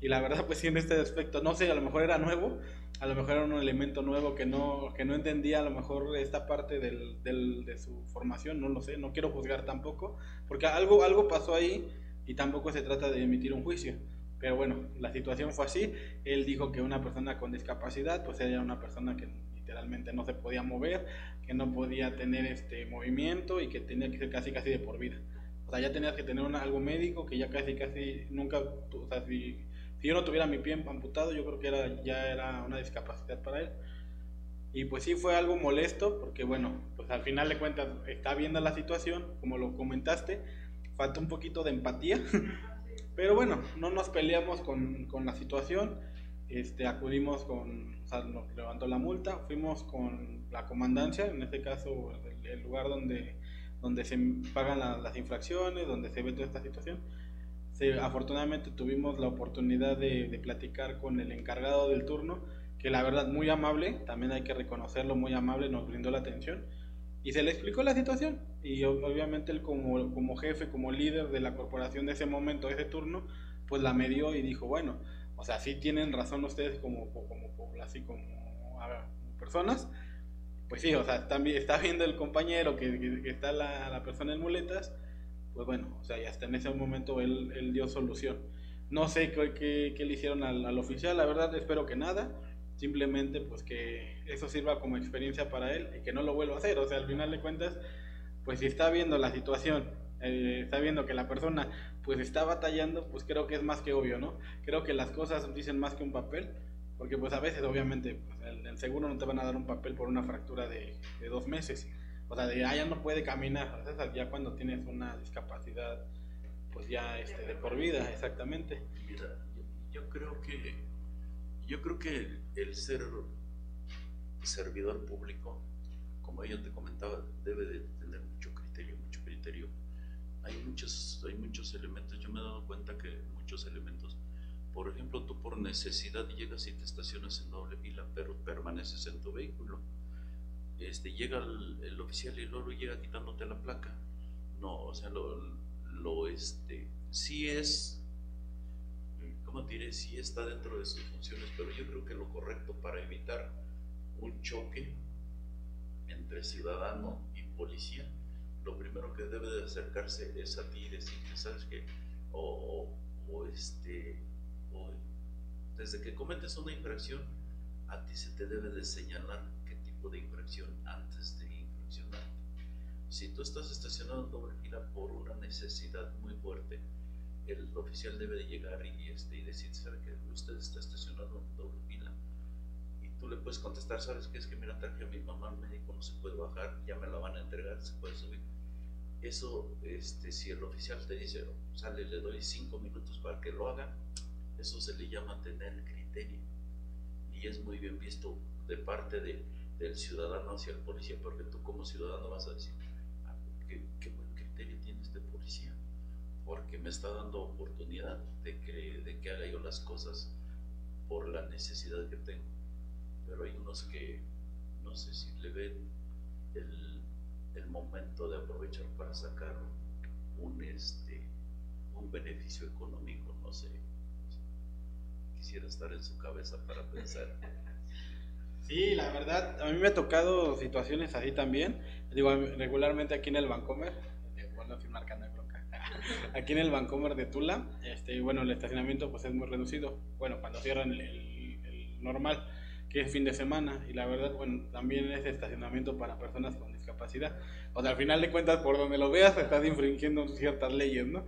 A: Y la verdad, pues sí, en este aspecto, no sé, a lo mejor era nuevo, a lo mejor era un elemento nuevo que no, que no entendía a lo mejor esta parte del, del, de su formación, no lo sé, no quiero juzgar tampoco, porque algo, algo pasó ahí y tampoco se trata de emitir un juicio. Pero bueno, la situación fue así, él dijo que una persona con discapacidad, pues era una persona que literalmente no se podía mover, que no podía tener este movimiento y que tenía que ser casi casi de por vida. O sea, ya tenías que tener algo médico que ya casi casi nunca, o sea, si, yo no tuviera mi pie amputado, yo creo que ya era una discapacidad para él. Y pues sí fue algo molesto, porque bueno, pues al final de cuentas está viendo la situación, como lo comentaste, falta un poquito de empatía, pero bueno, no nos peleamos con, con la situación este, acudimos con, o sea, nos levantó la multa, fuimos con la comandancia, en este caso el, lugar donde, donde se pagan las infracciones, donde se ve toda esta situación. Afortunadamente tuvimos la oportunidad de, de, platicar con el encargado del turno, que la verdad muy amable, también hay que reconocerlo, muy amable, nos brindó la atención y se le explicó la situación. Y obviamente él como, como jefe, como líder de la corporación de ese momento, de ese turno, pues la medió y dijo, bueno, o sea, sí tienen razón ustedes como, como, así como, personas. Pues sí, o sea, está, está viendo el compañero que, está la, la, persona en muletas. Pues bueno, o sea, y hasta en ese momento él, él dio solución. No sé qué, qué, le hicieron al, al, oficial, la verdad espero que nada. Simplemente pues que eso sirva como experiencia para él y que no lo vuelva a hacer. O sea, al final de cuentas, pues si está viendo la situación eh, está viendo que la persona pues está batallando, pues creo que es más que obvio, ¿no? Creo que las cosas dicen más que un papel, porque pues a veces obviamente pues, el, seguro no te van a dar un papel por una fractura de, dos meses, o sea, de ah, ya no puede caminar, ya cuando tienes una discapacidad pues ya este, de por vida, exactamente.
C: Mira, yo, creo que yo creo que el ser servidor público, como yo te comentaba, debe de tener mucho criterio, mucho criterio hay muchos, hay muchos elementos. Yo me he dado cuenta que muchos elementos, por ejemplo, tú por necesidad llegas y te estacionas en doble fila, pero permaneces en tu vehículo. Este, llega el, oficial y luego llega quitándote la placa. No, o sea, lo, lo este, sí es, ¿cómo diré? Sí está dentro de sus funciones, pero yo creo que lo correcto para evitar un choque entre ciudadano y policía lo primero que debe de acercarse es a ti y decirte, ¿sabes qué? O, o, este, o, desde que cometes una infracción, a ti se te debe de señalar qué tipo de infracción antes de infraccionar. Si tú estás estacionado en doble fila por una necesidad muy fuerte, el oficial debe de llegar y, este, y decir, ¿sabe que usted está estacionado en doble fila? Tú le puedes contestar, ¿sabes qué? Es que mira, traje a mi mamá al médico, no se puede bajar, ya me la van a entregar, se puede subir. Eso, este, si el oficial te dice, sale, le doy cinco minutos para que lo haga, eso se le llama tener criterio. Y es muy bien visto de parte de, del ciudadano hacia el policía, porque tú como ciudadano vas a decir, ah, qué, qué buen criterio tiene este policía, porque me está dando oportunidad de que, de que haga yo las cosas por la necesidad que tengo. Pero hay unos que no sé si le ven el el momento de aprovechar para sacar un, este, un beneficio económico, no sé. Quisiera estar en su cabeza para pensar.
A: Sí, la verdad, a mí me ha tocado situaciones así también. Digo, regularmente aquí en el Vancomer, bueno, sin marca no bronca. Aquí en el Vancomer de Tula, este, bueno, el estacionamiento pues es muy reducido. Bueno, cuando cierran el, el normal es fin de semana y la verdad, bueno, también es estacionamiento para personas con discapacidad. O sea, al final de cuentas, por donde lo veas, estás infringiendo ciertas leyes, ¿no?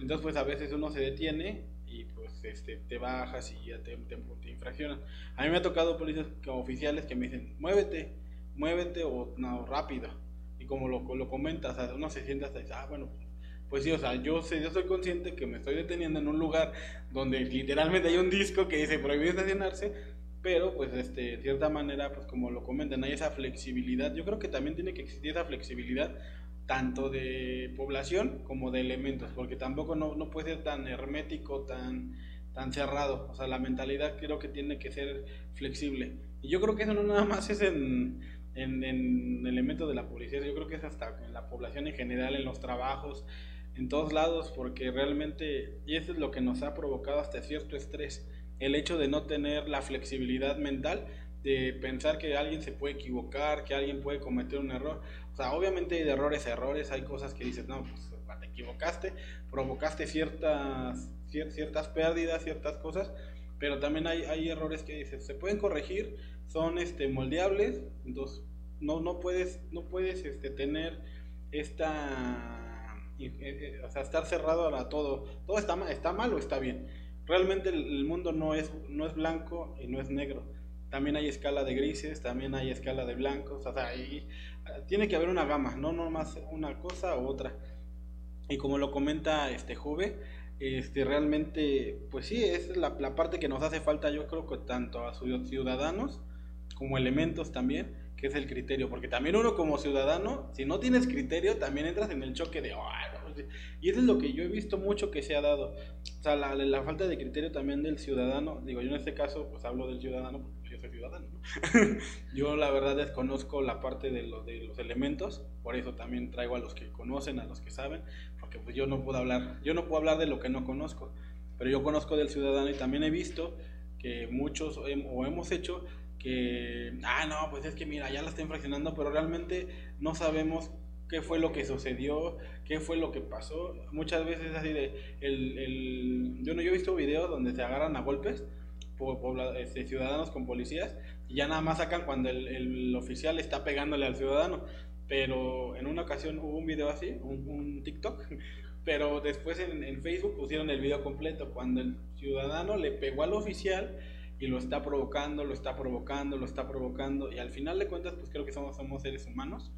A: Entonces, pues a veces uno se detiene y pues este, te bajas y ya te, te, infraccionan. A mí me ha tocado policías oficiales que me dicen, muévete, muévete o no, rápido. Y como lo, lo comentas, o sea, uno se siente hasta dice, ah, bueno, pues sí, o sea, yo sé, yo soy consciente que me estoy deteniendo en un lugar donde literalmente hay un disco que dice prohibido estacionarse, pero pues este, de cierta manera, pues como lo comentan, hay esa flexibilidad. Yo creo que también tiene que existir esa flexibilidad tanto de población como de elementos, porque tampoco no, no puede ser tan hermético, tan, tan cerrado. O sea, la mentalidad creo que tiene que ser flexible. Y yo creo que eso no nada más es en, en, en elementos de la policía, yo creo que es hasta en la población en general, en los trabajos, en todos lados, porque realmente, y eso es lo que nos ha provocado hasta cierto estrés el hecho de no tener la flexibilidad mental de pensar que alguien se puede equivocar, que alguien puede cometer un error. O sea, obviamente hay errores errores, hay cosas que dices, no, pues te equivocaste, provocaste ciertas, ciertas pérdidas, ciertas cosas, pero también hay, hay errores que dices, se pueden corregir, son este, moldeables, entonces no, no puedes, no puedes este, tener esta, eh, eh, o sea, estar cerrado a todo, todo está, está mal o está bien realmente el mundo no es, no es blanco y no es negro. También hay escala de grises, también hay escala de blancos, o sea, ahí, tiene que haber una gama, no nomás una cosa u otra. Y como lo comenta este Juve, este, realmente, pues sí, es la, parte que nos hace falta, yo creo que tanto a ciudadanos como elementos también, que es el criterio, porque también uno como ciudadano, si no tienes criterio, también entras en el choque de, y eso es lo que yo he visto mucho que se ha dado. O sea, la, la, falta de criterio también del ciudadano. Digo, yo en este caso, pues hablo del ciudadano porque yo soy ciudadano. yo la verdad desconozco la parte de, lo, de los elementos. Por eso también traigo a los que conocen, a los que saben. Porque pues yo no puedo hablar, yo no puedo hablar de lo que no conozco. Pero yo conozco del ciudadano y también he visto que muchos o hemos hecho que, ah, no, pues es que mira, ya la está infraccionando, pero realmente no sabemos qué fue lo que sucedió, qué fue lo que pasó. Muchas veces así de, el, el, yo no yo he visto videos donde se agarran a golpes por, este, ciudadanos con policías y ya nada más sacan cuando el, el, oficial está pegándole al ciudadano. Pero en una ocasión hubo un video así, un, TikTok, pero después en, en, Facebook pusieron el video completo cuando el ciudadano le pegó al oficial y lo está provocando, lo está provocando, lo está provocando y al final de cuentas pues creo que somos, somos seres humanos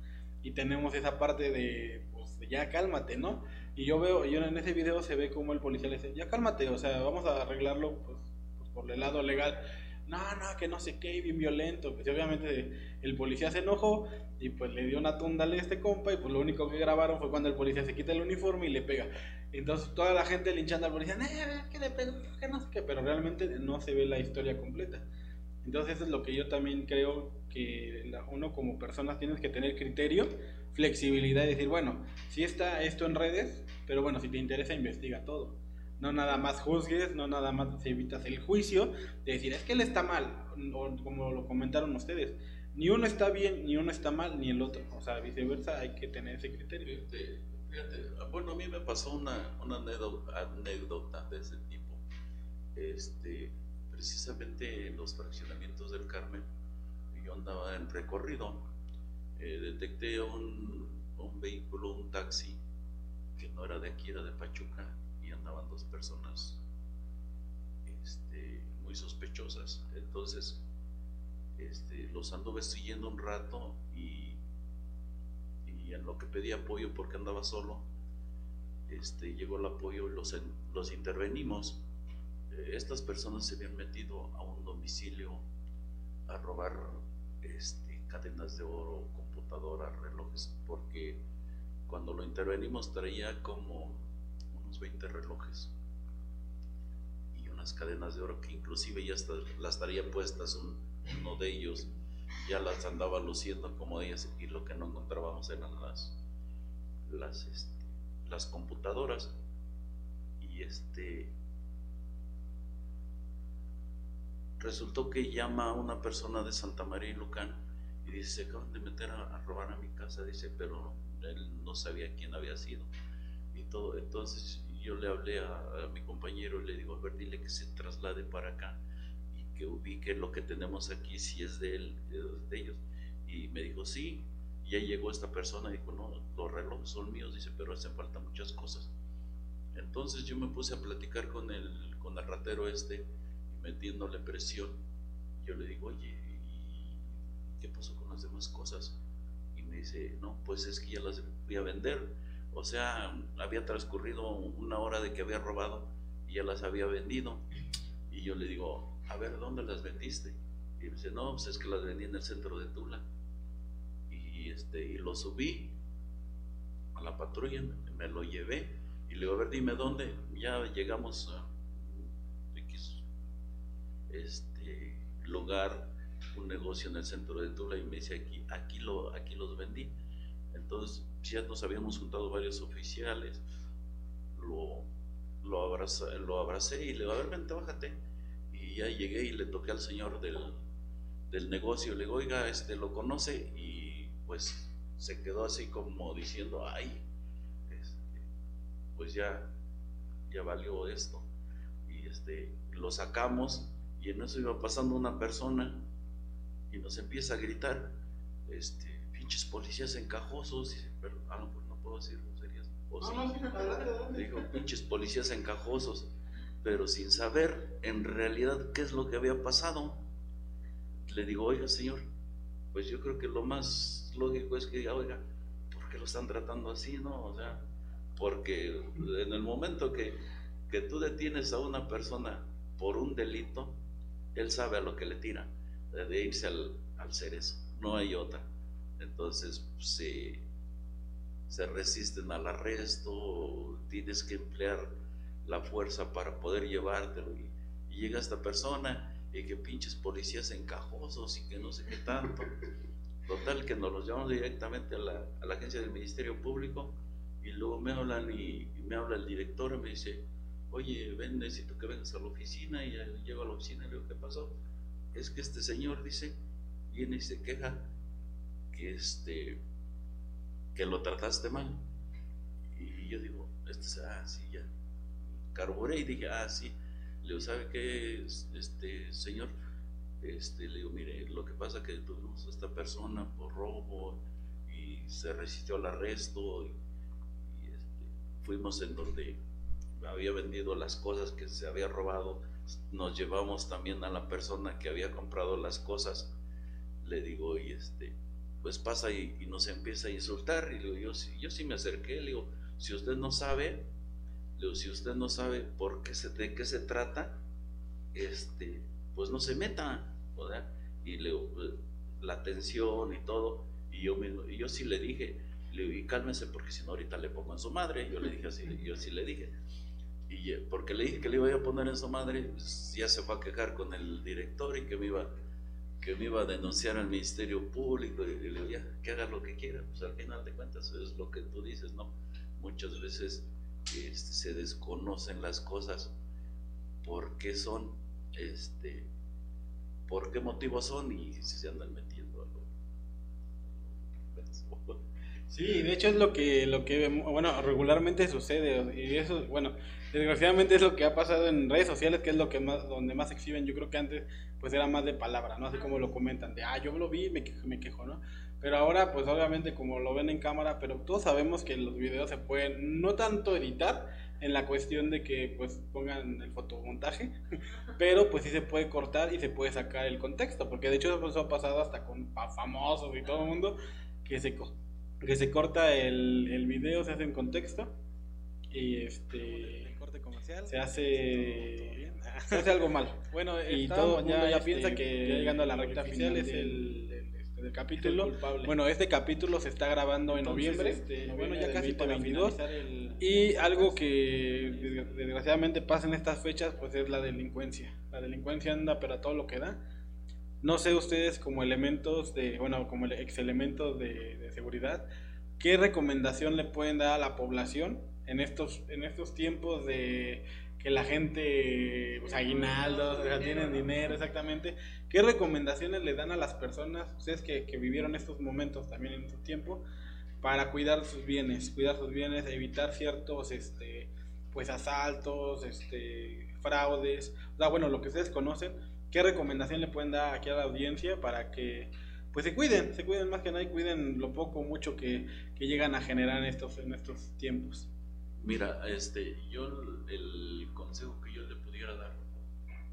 A: y tenemos esa parte de, pues, ya cálmate, ¿no? Y yo veo, yo en ese video se ve como el policía le dice, ya cálmate, o sea, vamos a arreglarlo pues, pues por el lado legal. No, no, que no sé qué, bien violento. Pues obviamente el policía se enojó y pues le dio una tunda a este compa y pues lo único que grabaron fue cuando el policía se quita el uniforme y le pega. Entonces toda la gente linchando al policía, eh, ¿qué le pegó? ¿Qué no sé qué? Pero realmente no se ve la historia completa. Entonces eso es lo que yo también creo que uno como persona tienes que tener criterio, flexibilidad y decir, bueno, si está esto en redes, pero bueno, si te interesa investiga todo. No nada más juzgues, no nada más evitas el juicio de decir, es que él está mal, o como lo comentaron ustedes, ni uno está bien, ni uno está mal, ni el otro. O sea, viceversa, hay que tener ese criterio.
C: Fíjate, fíjate, bueno, a mí me pasó una, una anécdota de ese tipo. Este, precisamente en los fraccionamientos del Carmen, yo andaba en recorrido, eh, detecté un, un vehículo, un taxi, que no era de aquí, era de Pachuca, y andaban dos personas este, muy sospechosas. Entonces, este, los anduve siguiendo un rato y, en lo que pedí apoyo porque andaba solo, este, llegó el apoyo y los, los intervenimos. Estas personas se habían metido a un domicilio a robar este, cadenas de oro, computadoras, relojes, porque cuando lo intervenimos traía como unos 20 relojes y unas cadenas de oro que inclusive ya las traía puestas un- uno de ellos ya las andaba luciendo como ellas y lo que no encontrábamos eran las las este, las computadoras y este resultó que llama a una persona de Santa María y Lucán y dice se acaban de meter a, a robar a mi casa dice pero él no sabía quién había sido y todo entonces yo le hablé a, a mi compañero y le digo a ver dile que se traslade para acá y que ubique lo que tenemos aquí si es de él de ellos y me dijo sí ya llegó esta persona dijo no los relojes son míos dice pero hacen falta muchas cosas entonces yo me puse a platicar con el con el ratero este metiéndole presión yo le digo oye ¿y qué pasó con las demás cosas? y me dice no pues es que ya las voy a vender o sea había transcurrido una hora de que había robado y ya las había vendido y yo le digo, a ver, ¿dónde las vendiste? Y me dice, no, pues es que las vendí en el centro de Tula. Y, este, y lo subí a la patrulla, me lo llevé y le digo, a ver, dime dónde. Ya llegamos este, lugar, un negocio en el centro de Tula y me dice, aquí, aquí, lo, aquí los vendí. Entonces ya nos habíamos juntado varios oficiales, lo, lo, abraza- lo abracé y le digo, a ver, vente, bájate. Y ya llegué y le toqué al señor del, del negocio, le digo, oiga, este, lo conoce y pues se quedó así como diciendo, ay, este, pues ya, ya valió esto. Y este, lo sacamos y en eso iba pasando una persona y nos empieza a gritar, este, pinches policías encajosos, y, pero a lo mejor no puedo decir groserías. o sí. Dijo, pinches policías encajosos, pero sin saber en realidad qué es lo que había pasado. Le digo, oiga, señor, pues yo creo que lo más lógico es que diga, oiga, ¿por qué lo están tratando así, no? O sea, porque en el momento que, que tú detienes a una persona por un delito, él sabe a lo que le tira, de irse al, al cerezo, no hay otra. Entonces, se, se resisten al arresto, tienes que emplear la fuerza para poder llevártelo. Y, y llega esta persona y que pinches policías encajosos y que no sé qué tanto. Total, que nos los llevamos directamente a la, a la agencia del Ministerio Público y luego me hablan y, y me habla el director y me dice, oye, ven, necesito que vengas a la oficina y llego a la oficina y le digo, ¿qué pasó? Es que este señor dice, viene y se queja que este que lo trataste mal. Y yo digo, este, es- ah, sí, ya. Carburé y dije, ah, sí. Le digo, ¿sabe qué, este, señor? Este, le digo, mire, lo que pasa que tuvimos a esta persona por robo y se resistió al arresto y, y, este, fuimos en donde había vendido las cosas que se había robado, nos llevamos también a la persona que había comprado las cosas, le digo, y este, pues pasa y, y nos empieza a insultar, y le digo, yo, sí- yo sí me acerqué, le digo, si usted no sabe, le digo, si usted no sabe por qué se, de qué se trata, este, pues no se meta, ¿verdad? Y le digo, pues, la atención y todo, y yo, mismo- y yo sí le dije, le digo, y cálmese porque si no ahorita le pongo en su madre, yo le dije así, yo sí le dije, y porque le dije que le iba a poner en su madre, pues, ya se fue a quejar con el director y que me iba que me iba a denunciar al Ministerio Público y, le digo, ya, que haga lo que quiera, pues al final de cuentas es lo que tú dices, ¿no? Muchas veces este, se desconocen las cosas, por qué son, este, por qué motivos son y se andan metiendo a.
A: Sí, de hecho es lo que, lo que, bueno, regularmente sucede, y eso, bueno, desgraciadamente es lo que ha pasado en redes sociales, que es lo que más, donde más exhiben, yo creo que antes, pues era más de palabra, ¿no? Así como lo comentan, de, ah, yo lo vi, me me quejo, ¿no? Pero ahora, pues obviamente como lo ven en cámara, pero todos sabemos que los videos se pueden, no tanto editar, en la cuestión de que pues pongan el fotomontaje, pero pues sí se puede cortar y se puede sacar el contexto, porque de hecho eso ha pasado hasta con famosos y todo el mundo, que se, que se corta el, el video, se hace en contexto y este
D: comercial.
A: Se hace se hace algo mal. Bueno y todo el mundo ya, este, piensa que llegando a la recta final es el, este, del capítulo. bueno este capítulo se está grabando en noviembre, este, bueno ya casi para el... y algo que desgraciadamente pasa en estas fechas pues es la delincuencia. La delincuencia anda pero a todo lo que da. No sé ustedes como elementos de bueno como ex elementos de, de seguridad qué recomendación le pueden dar a la población en estos, en estos tiempos de que la gente, pues aguinaldos, o sea, tienen dinero, exactamente. ¿Qué recomendaciones le dan a las personas, ustedes que, que vivieron estos momentos también en su tiempo, para cuidar sus bienes, cuidar sus bienes, evitar ciertos, este, pues asaltos, este, fraudes, o sea, bueno, lo que ustedes conocen, ¿qué recomendación le pueden dar aquí a la audiencia para que pues se cuiden, se cuiden más que nada y cuiden lo poco o mucho que, que llegan a generar en estos, en estos tiempos?
C: Mira, este, yo el, consejo que yo le pudiera dar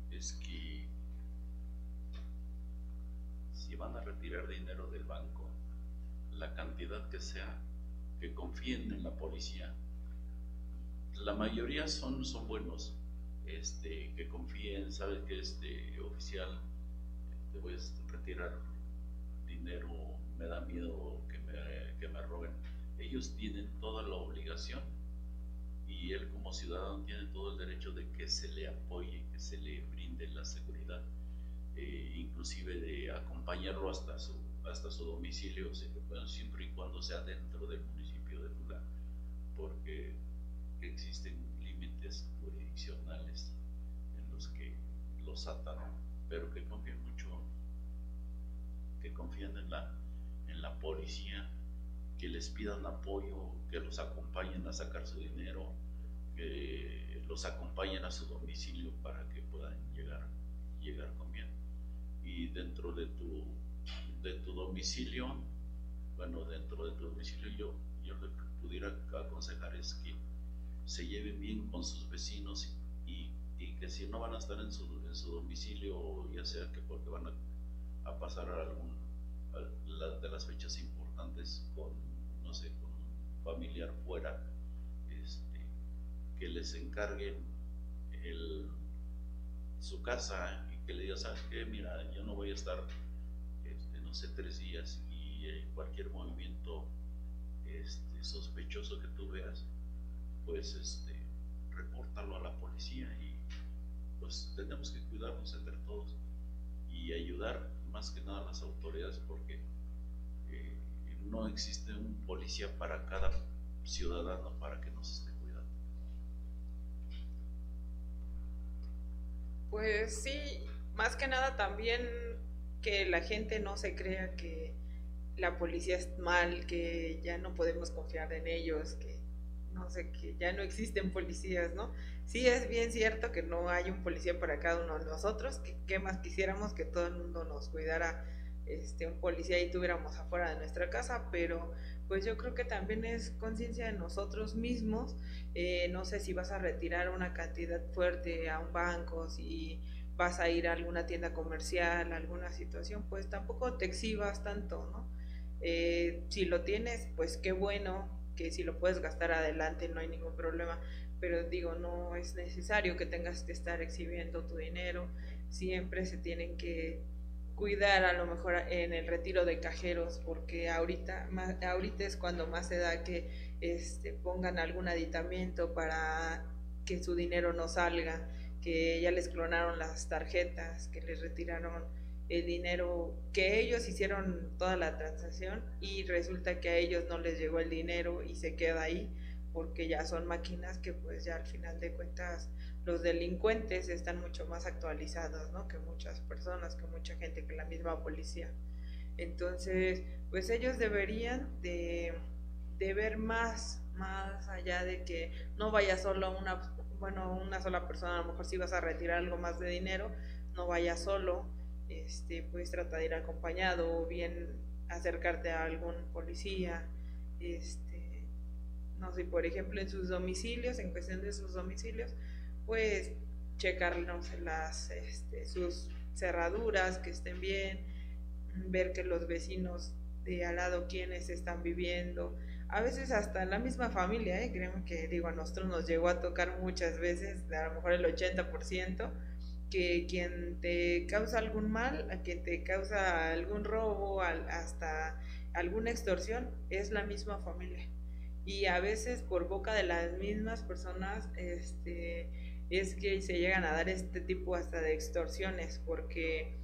C: es que si van a retirar dinero del banco, la cantidad que sea, que confíen en la policía. La mayoría son, son buenos, este, que confíen, sabes que este oficial, te voy a retirar dinero, me da miedo que me, que me roben. Ellos tienen toda la obligación y él como ciudadano tiene todo el derecho de que se le apoye, que se le brinde la seguridad, eh, inclusive de acompañarlo hasta su, hasta su domicilio, siempre y cuando sea dentro del municipio de Tula, porque existen límites jurisdiccionales en los que los atan, pero que confían mucho, que confían en la, en la policía, que les pidan apoyo, que los acompañen a sacar su dinero, que los acompañen a su domicilio para que puedan llegar, llegar con bien. Y dentro de tu, de tu domicilio, bueno, dentro de tu domicilio yo, yo lo que pudiera aconsejar es que se lleven bien con sus vecinos y, y que si no van a estar en su, en su domicilio, ya sea que porque van a, a pasar algún de las fechas importantes con, no sé, con un familiar fuera, que les encarguen su casa y que le digan, ¿sabes qué? Mira, yo no voy a estar, este, no sé, tres días y eh, cualquier movimiento este, sospechoso que tú veas, pues este, a la policía y pues tenemos que cuidarnos entre todos y ayudar más que nada a las autoridades porque eh, no existe un policía para cada ciudadano para que nos esté
B: Pues sí, más que nada también que la gente no se crea que la policía es mal, que ya no podemos confiar en ellos, que no sé, que ya no existen policías, ¿no? Sí es bien cierto que no hay un policía para cada uno de nosotros, que qué más quisiéramos que todo el mundo nos cuidara este un policía y tuviéramos afuera de nuestra casa, pero pues yo creo que también es conciencia de nosotros mismos. Eh, no sé si vas a retirar una cantidad fuerte a un banco, si vas a ir a alguna tienda comercial, alguna situación, pues tampoco te exhibas tanto, ¿no? Eh, si lo tienes, pues qué bueno, que si lo puedes gastar adelante no hay ningún problema, pero digo, no es necesario que tengas que estar exhibiendo tu dinero, siempre se tienen que cuidar a lo mejor en el retiro de cajeros, porque ahorita, ahorita es cuando más se da que este, pongan algún aditamiento para que su dinero no salga, que ya les clonaron las tarjetas, que les retiraron el dinero, que ellos hicieron toda la transacción y resulta que a ellos no les llegó el dinero y se queda ahí porque ya son máquinas que pues ya al final de cuentas los delincuentes están mucho más actualizados, ¿no? Que muchas personas, que mucha gente, que la misma policía. Entonces, pues ellos deberían de, ver más, más allá de que no vaya solo una, bueno, una sola persona, a lo mejor si vas a retirar algo más de dinero, no vaya solo, este, puedes tratar de ir acompañado o bien acercarte a algún policía, este, no sé, por ejemplo, en sus domicilios, en cuestión de sus domicilios, pues checar las, este, sus cerraduras, que estén bien, ver que los vecinos de al lado quienes están viviendo, a veces hasta la misma familia, ¿eh? Que digo, a nosotros nos llegó a tocar muchas veces, a lo mejor el 80%, que quien te causa algún mal, quien te causa algún robo, hasta alguna extorsión, es la misma familia. Y a veces por boca de las mismas personas, este, es que se llegan a dar este tipo hasta de extorsiones, porque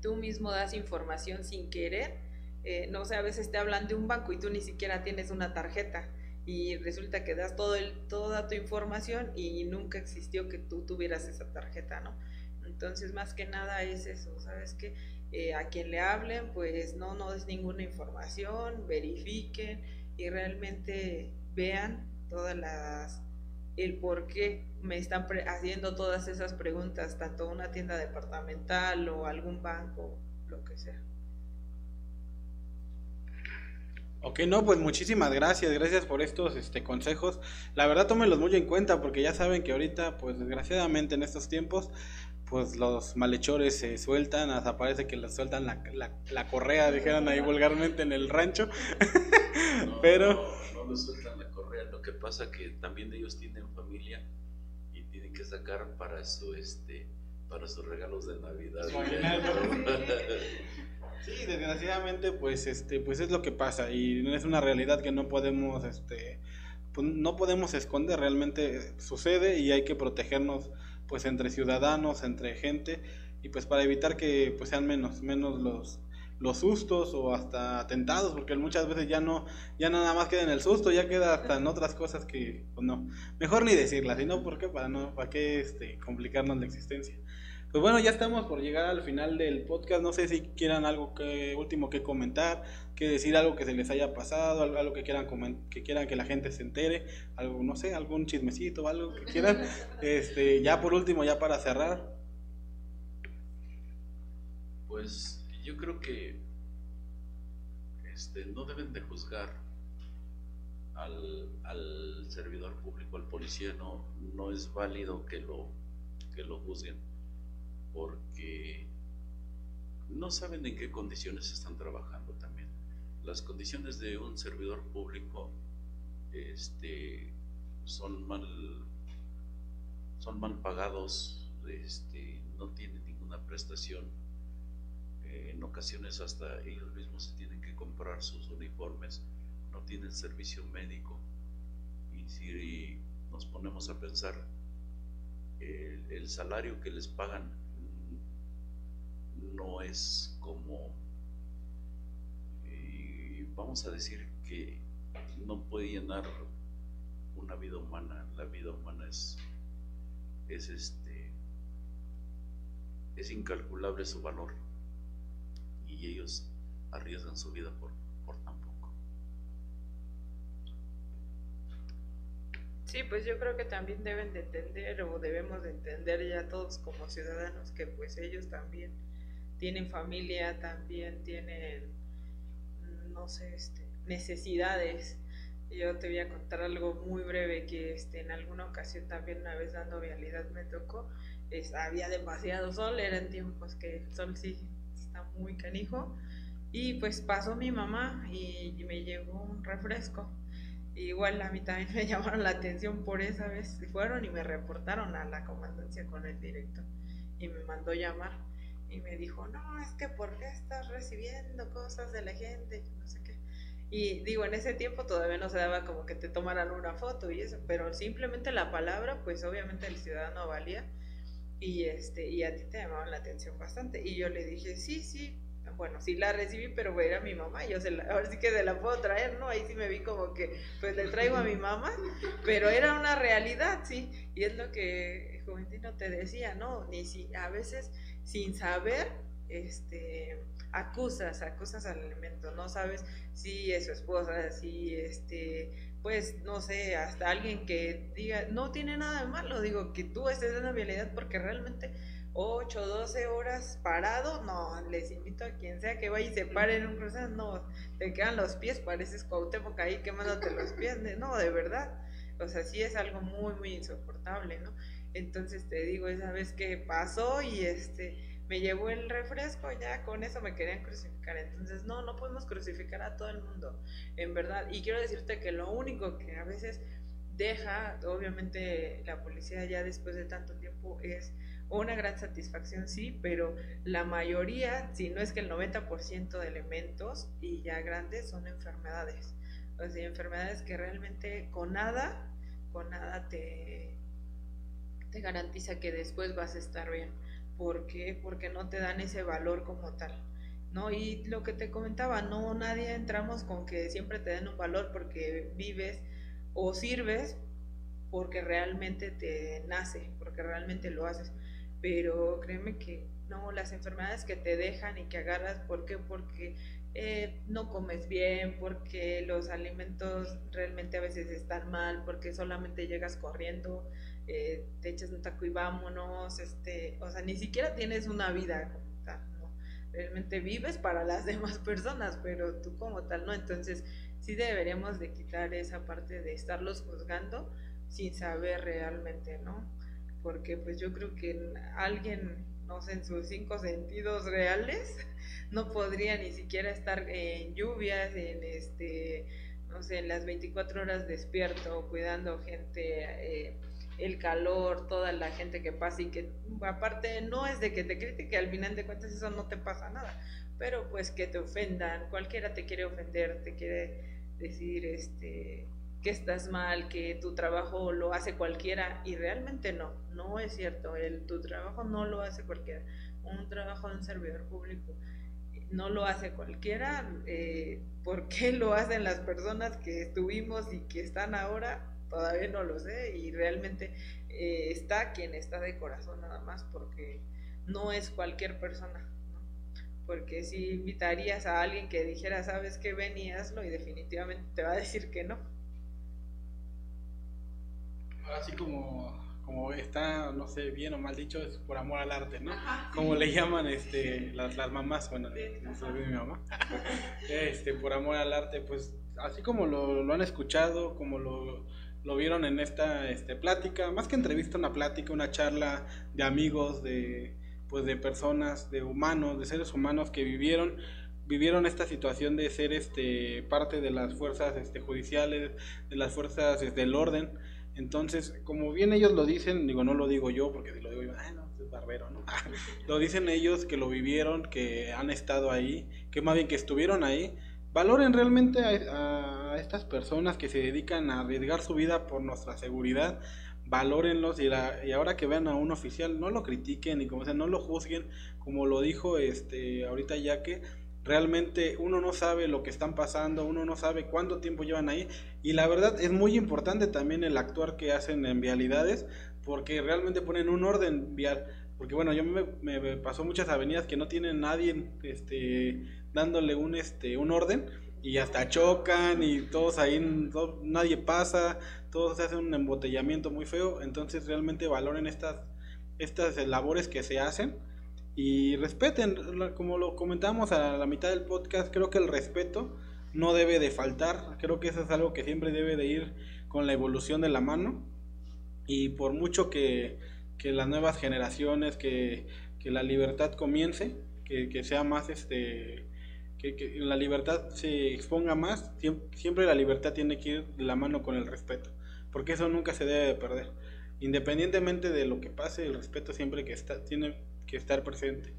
B: tú mismo das información sin querer eh, no sé, a veces te hablan de un banco y tú ni siquiera tienes una tarjeta y resulta que das todo el, toda tu información y nunca existió que tú tuvieras esa tarjeta, ¿no? Entonces, más que nada es eso, ¿sabes qué? Eh, a quien le hablen, pues no, no des ninguna información, verifiquen y realmente vean todas las, el por qué me están haciendo todas esas preguntas, tanto una tienda departamental o algún banco, lo que sea.
A: Ok, no, pues muchísimas gracias, gracias por estos este, consejos. La verdad tómenlos muy en cuenta porque ya saben que ahorita, pues desgraciadamente en estos tiempos, pues los malhechores se sueltan, hasta parece que les sueltan la, la, correa, dijeron ahí vulgarmente en el rancho. Pero...
C: No, no les sueltan la correa, lo que pasa que también ellos tienen familia tienen que sacar para su, este, para sus regalos de Navidad.
A: Sí, desgraciadamente, pues, este, pues es lo que pasa y es una realidad que no podemos, este, pues, no podemos esconder. Realmente sucede y hay que protegernos, pues, entre ciudadanos, entre gente y pues para evitar que, pues, sean menos, menos los, los sustos o hasta atentados, porque muchas veces ya no, ya nada más queda en el susto, ya queda hasta en otras cosas que, pues no, mejor ni decirlas, sino porque para no, para qué este, complicarnos la existencia. Pues bueno, ya estamos por llegar al final del podcast. No sé si quieran algo que último que comentar, que decir algo que se les haya pasado, algo que quieran que quieran que la gente se entere, algo no sé, algún chismecito, algo que quieran. Este, ya por último, ya para cerrar.
C: Pues yo creo que este, no deben de juzgar al, servidor público, al policía, no, no es válido que lo, que lo juzguen porque no saben en qué condiciones están trabajando también. Las condiciones de un servidor público este, son mal son mal pagados, este, no tienen ninguna prestación. Eh, en ocasiones hasta ellos mismos se tienen que comprar sus uniformes, no tienen servicio médico. Y si nos ponemos a pensar, el salario que les pagan no es como, eh, vamos a decir que no puede llenar una vida humana, la vida humana es, es este, es incalculable su valor y ellos arriesgan su vida por, por tan poco.
B: Sí, pues yo creo que también deben de entender o debemos de entender ya todos como ciudadanos que pues ellos también tienen familia, también tienen, no sé, este, necesidades. Yo te voy a contar algo muy breve que este, en alguna ocasión también una vez dando vialidad me tocó, es, había demasiado sol, eran tiempos que el sol sí muy canijo y pues pasó mi mamá y me llegó un refresco. Igual a mí también me llamaron la atención por esa vez, fueron y me reportaron a la comandancia con el directo y me mandó llamar y me dijo, no, es que ¿por qué estás recibiendo cosas de la gente? No sé qué. Y digo, en ese tiempo todavía no se daba como que te tomaran una foto y eso, pero simplemente la palabra, pues obviamente el ciudadano valía y, este, y a ti te llamaban la atención bastante. Y yo le dije, sí, sí, bueno, sí la recibí, pero era mi mamá, yo se la, ahora sí que se la puedo traer, ¿no? Ahí sí me vi como que, pues le traigo a mi mamá, pero era una realidad, sí, y es lo que Juventino te decía, ¿no? Ni si a veces sin saber este, acusas, acusas al elemento, no sabes si es su esposa, si este, pues no sé, hasta alguien que diga, no tiene nada de malo, digo, que tú estés en la vialidad porque realmente 8, 12 horas parado, no, les invito a quien sea que vaya y se pare en un crucero, no, te quedan los pies, pareces Cuauhtémoc ahí quemándote los pies, no, de verdad, o sea, sí es algo muy, muy insoportable, ¿no? Entonces te digo, esa vez que pasó y este me llevó el refresco, ya con eso me querían crucificar. Entonces, no, no podemos crucificar a todo el mundo, en verdad. Y quiero decirte que lo único que a veces deja, obviamente la policía ya después de tanto tiempo es una gran satisfacción, sí, pero la mayoría, si no es que el 90% de elementos y ya grandes son enfermedades. O sea, enfermedades que realmente con nada, con nada te, te garantiza que después vas a estar bien. ¿Por qué? Porque no te dan ese valor como tal. ¿no? Y lo que te comentaba, no nadie entramos con que siempre te den un valor porque vives o sirves porque realmente te nace, porque realmente lo haces. Pero créeme que no, las enfermedades que te dejan y que agarras, ¿por qué? Porque eh, no comes bien, porque los alimentos realmente a veces están mal, porque solamente llegas corriendo, eh, te echas un taco y vámonos, este, o sea, ni siquiera tienes una vida como tal, ¿no? Realmente vives para las demás personas, pero tú como tal, ¿no? Entonces, sí deberíamos de quitar esa parte de estarlos juzgando sin saber realmente, ¿no? Porque pues yo creo que alguien, no sé, en sus cinco sentidos reales, no podría ni siquiera estar en lluvias, en este, no sé, en las 24 horas despierto, cuidando gente, eh, el calor, toda la gente que pasa y que aparte no es de que te critique, al final de cuentas eso no te pasa nada, pero pues que te ofendan, cualquiera te quiere ofender, te quiere decir este que estás mal, que tu trabajo lo hace cualquiera y realmente no, no es cierto, el, tu trabajo no lo hace cualquiera, un trabajo de un servidor público no lo hace cualquiera, eh, ¿por qué lo hacen las personas que estuvimos y que están ahora? Todavía no lo sé y realmente eh, está quien está de corazón nada más porque no es cualquier persona. ¿no? Porque si invitarías a alguien que dijera, sabes que ven y hazlo y definitivamente te va a decir que no.
A: Así como como está, no sé, bien o mal dicho, es por amor al arte, ¿no? Como le llaman este, las, las mamás, bueno, no sé, mi mamá, este, por amor al arte, pues así como lo, lo han escuchado, como lo, lo vieron en esta este, plática, más que entrevista, una plática, una charla de amigos, de, pues, de personas, de humanos, de seres humanos que vivieron vivieron esta situación de ser este parte de las fuerzas este, judiciales, de las fuerzas este, del orden. Entonces, como bien ellos lo dicen, digo, no lo digo yo, porque si lo digo yo, ay, no, es barbero, ¿no? lo dicen ellos que lo vivieron, que han estado ahí, que más bien que estuvieron ahí, valoren realmente a, estas personas que se dedican a arriesgar su vida por nuestra seguridad, valórenlos y, y, ahora que vean a un oficial no lo critiquen y como sea, no lo juzguen como lo dijo este ahorita ya que realmente uno no sabe lo que están pasando, uno no sabe cuánto tiempo llevan ahí y la verdad es muy importante también el actuar que hacen en vialidades porque realmente ponen un orden vial porque bueno, yo me, me pasó muchas avenidas que no tienen nadie este dándole un, este, un orden y hasta chocan y todos ahí, nadie pasa, todos se hace un embotellamiento muy feo, entonces realmente valoren estas, estas labores que se hacen y respeten, como lo comentamos a la mitad del podcast, creo que el respeto no debe de faltar, creo que eso es algo que siempre debe de ir con la evolución de la mano. Y por mucho que, que las nuevas generaciones, que, que la libertad comience, que, que sea más este que, la libertad se exponga más, siempre, la libertad tiene que ir de la mano con el respeto, porque eso nunca se debe de perder. Independientemente de lo que pase, el respeto siempre que está, tiene que estar presente.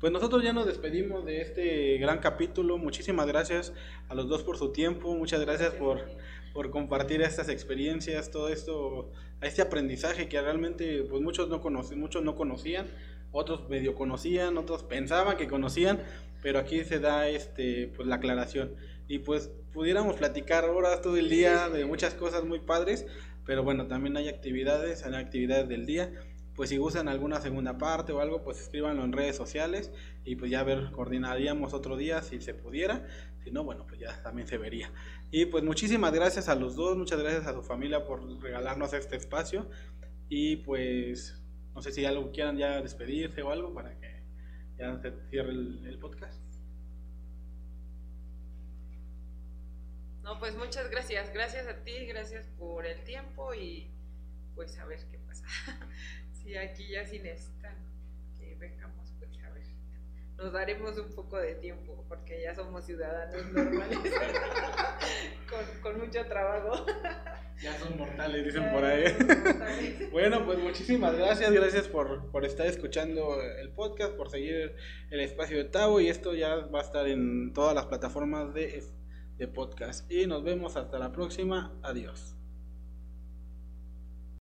A: Pues nosotros ya nos despedimos de este gran capítulo. Muchísimas gracias a los dos por su tiempo. Muchas gracias por, por compartir estas experiencias, todo esto, a este aprendizaje que realmente pues muchos no conocen, muchos no conocían, otros medio conocían, otros pensaban que conocían, pero aquí se da este pues la aclaración y pues pudiéramos platicar horas todo el día de muchas cosas muy padres, pero bueno, también hay actividades, hay actividades del día pues si gustan alguna segunda parte o algo, pues escríbanlo en redes sociales y pues ya ver, coordinaríamos otro día si se pudiera. Si no, bueno, pues ya también se vería. Y pues muchísimas gracias a los dos, muchas gracias a su familia por regalarnos este espacio. Y pues no sé si algo quieran ya despedirse o algo para que ya se cierre el, podcast.
B: No, pues muchas gracias. Gracias a ti, gracias por el tiempo y pues a ver qué pasa. si aquí ya sin necesitan que vengamos. Nos daremos un poco de tiempo porque ya somos ciudadanos normales con, con mucho trabajo.
A: Ya son mortales, dicen por ahí. bueno, pues muchísimas gracias, gracias por, por, estar escuchando el podcast, por seguir el espacio de Tavo y esto ya va a estar en todas las plataformas de, de podcast. Y nos vemos hasta la próxima, adiós.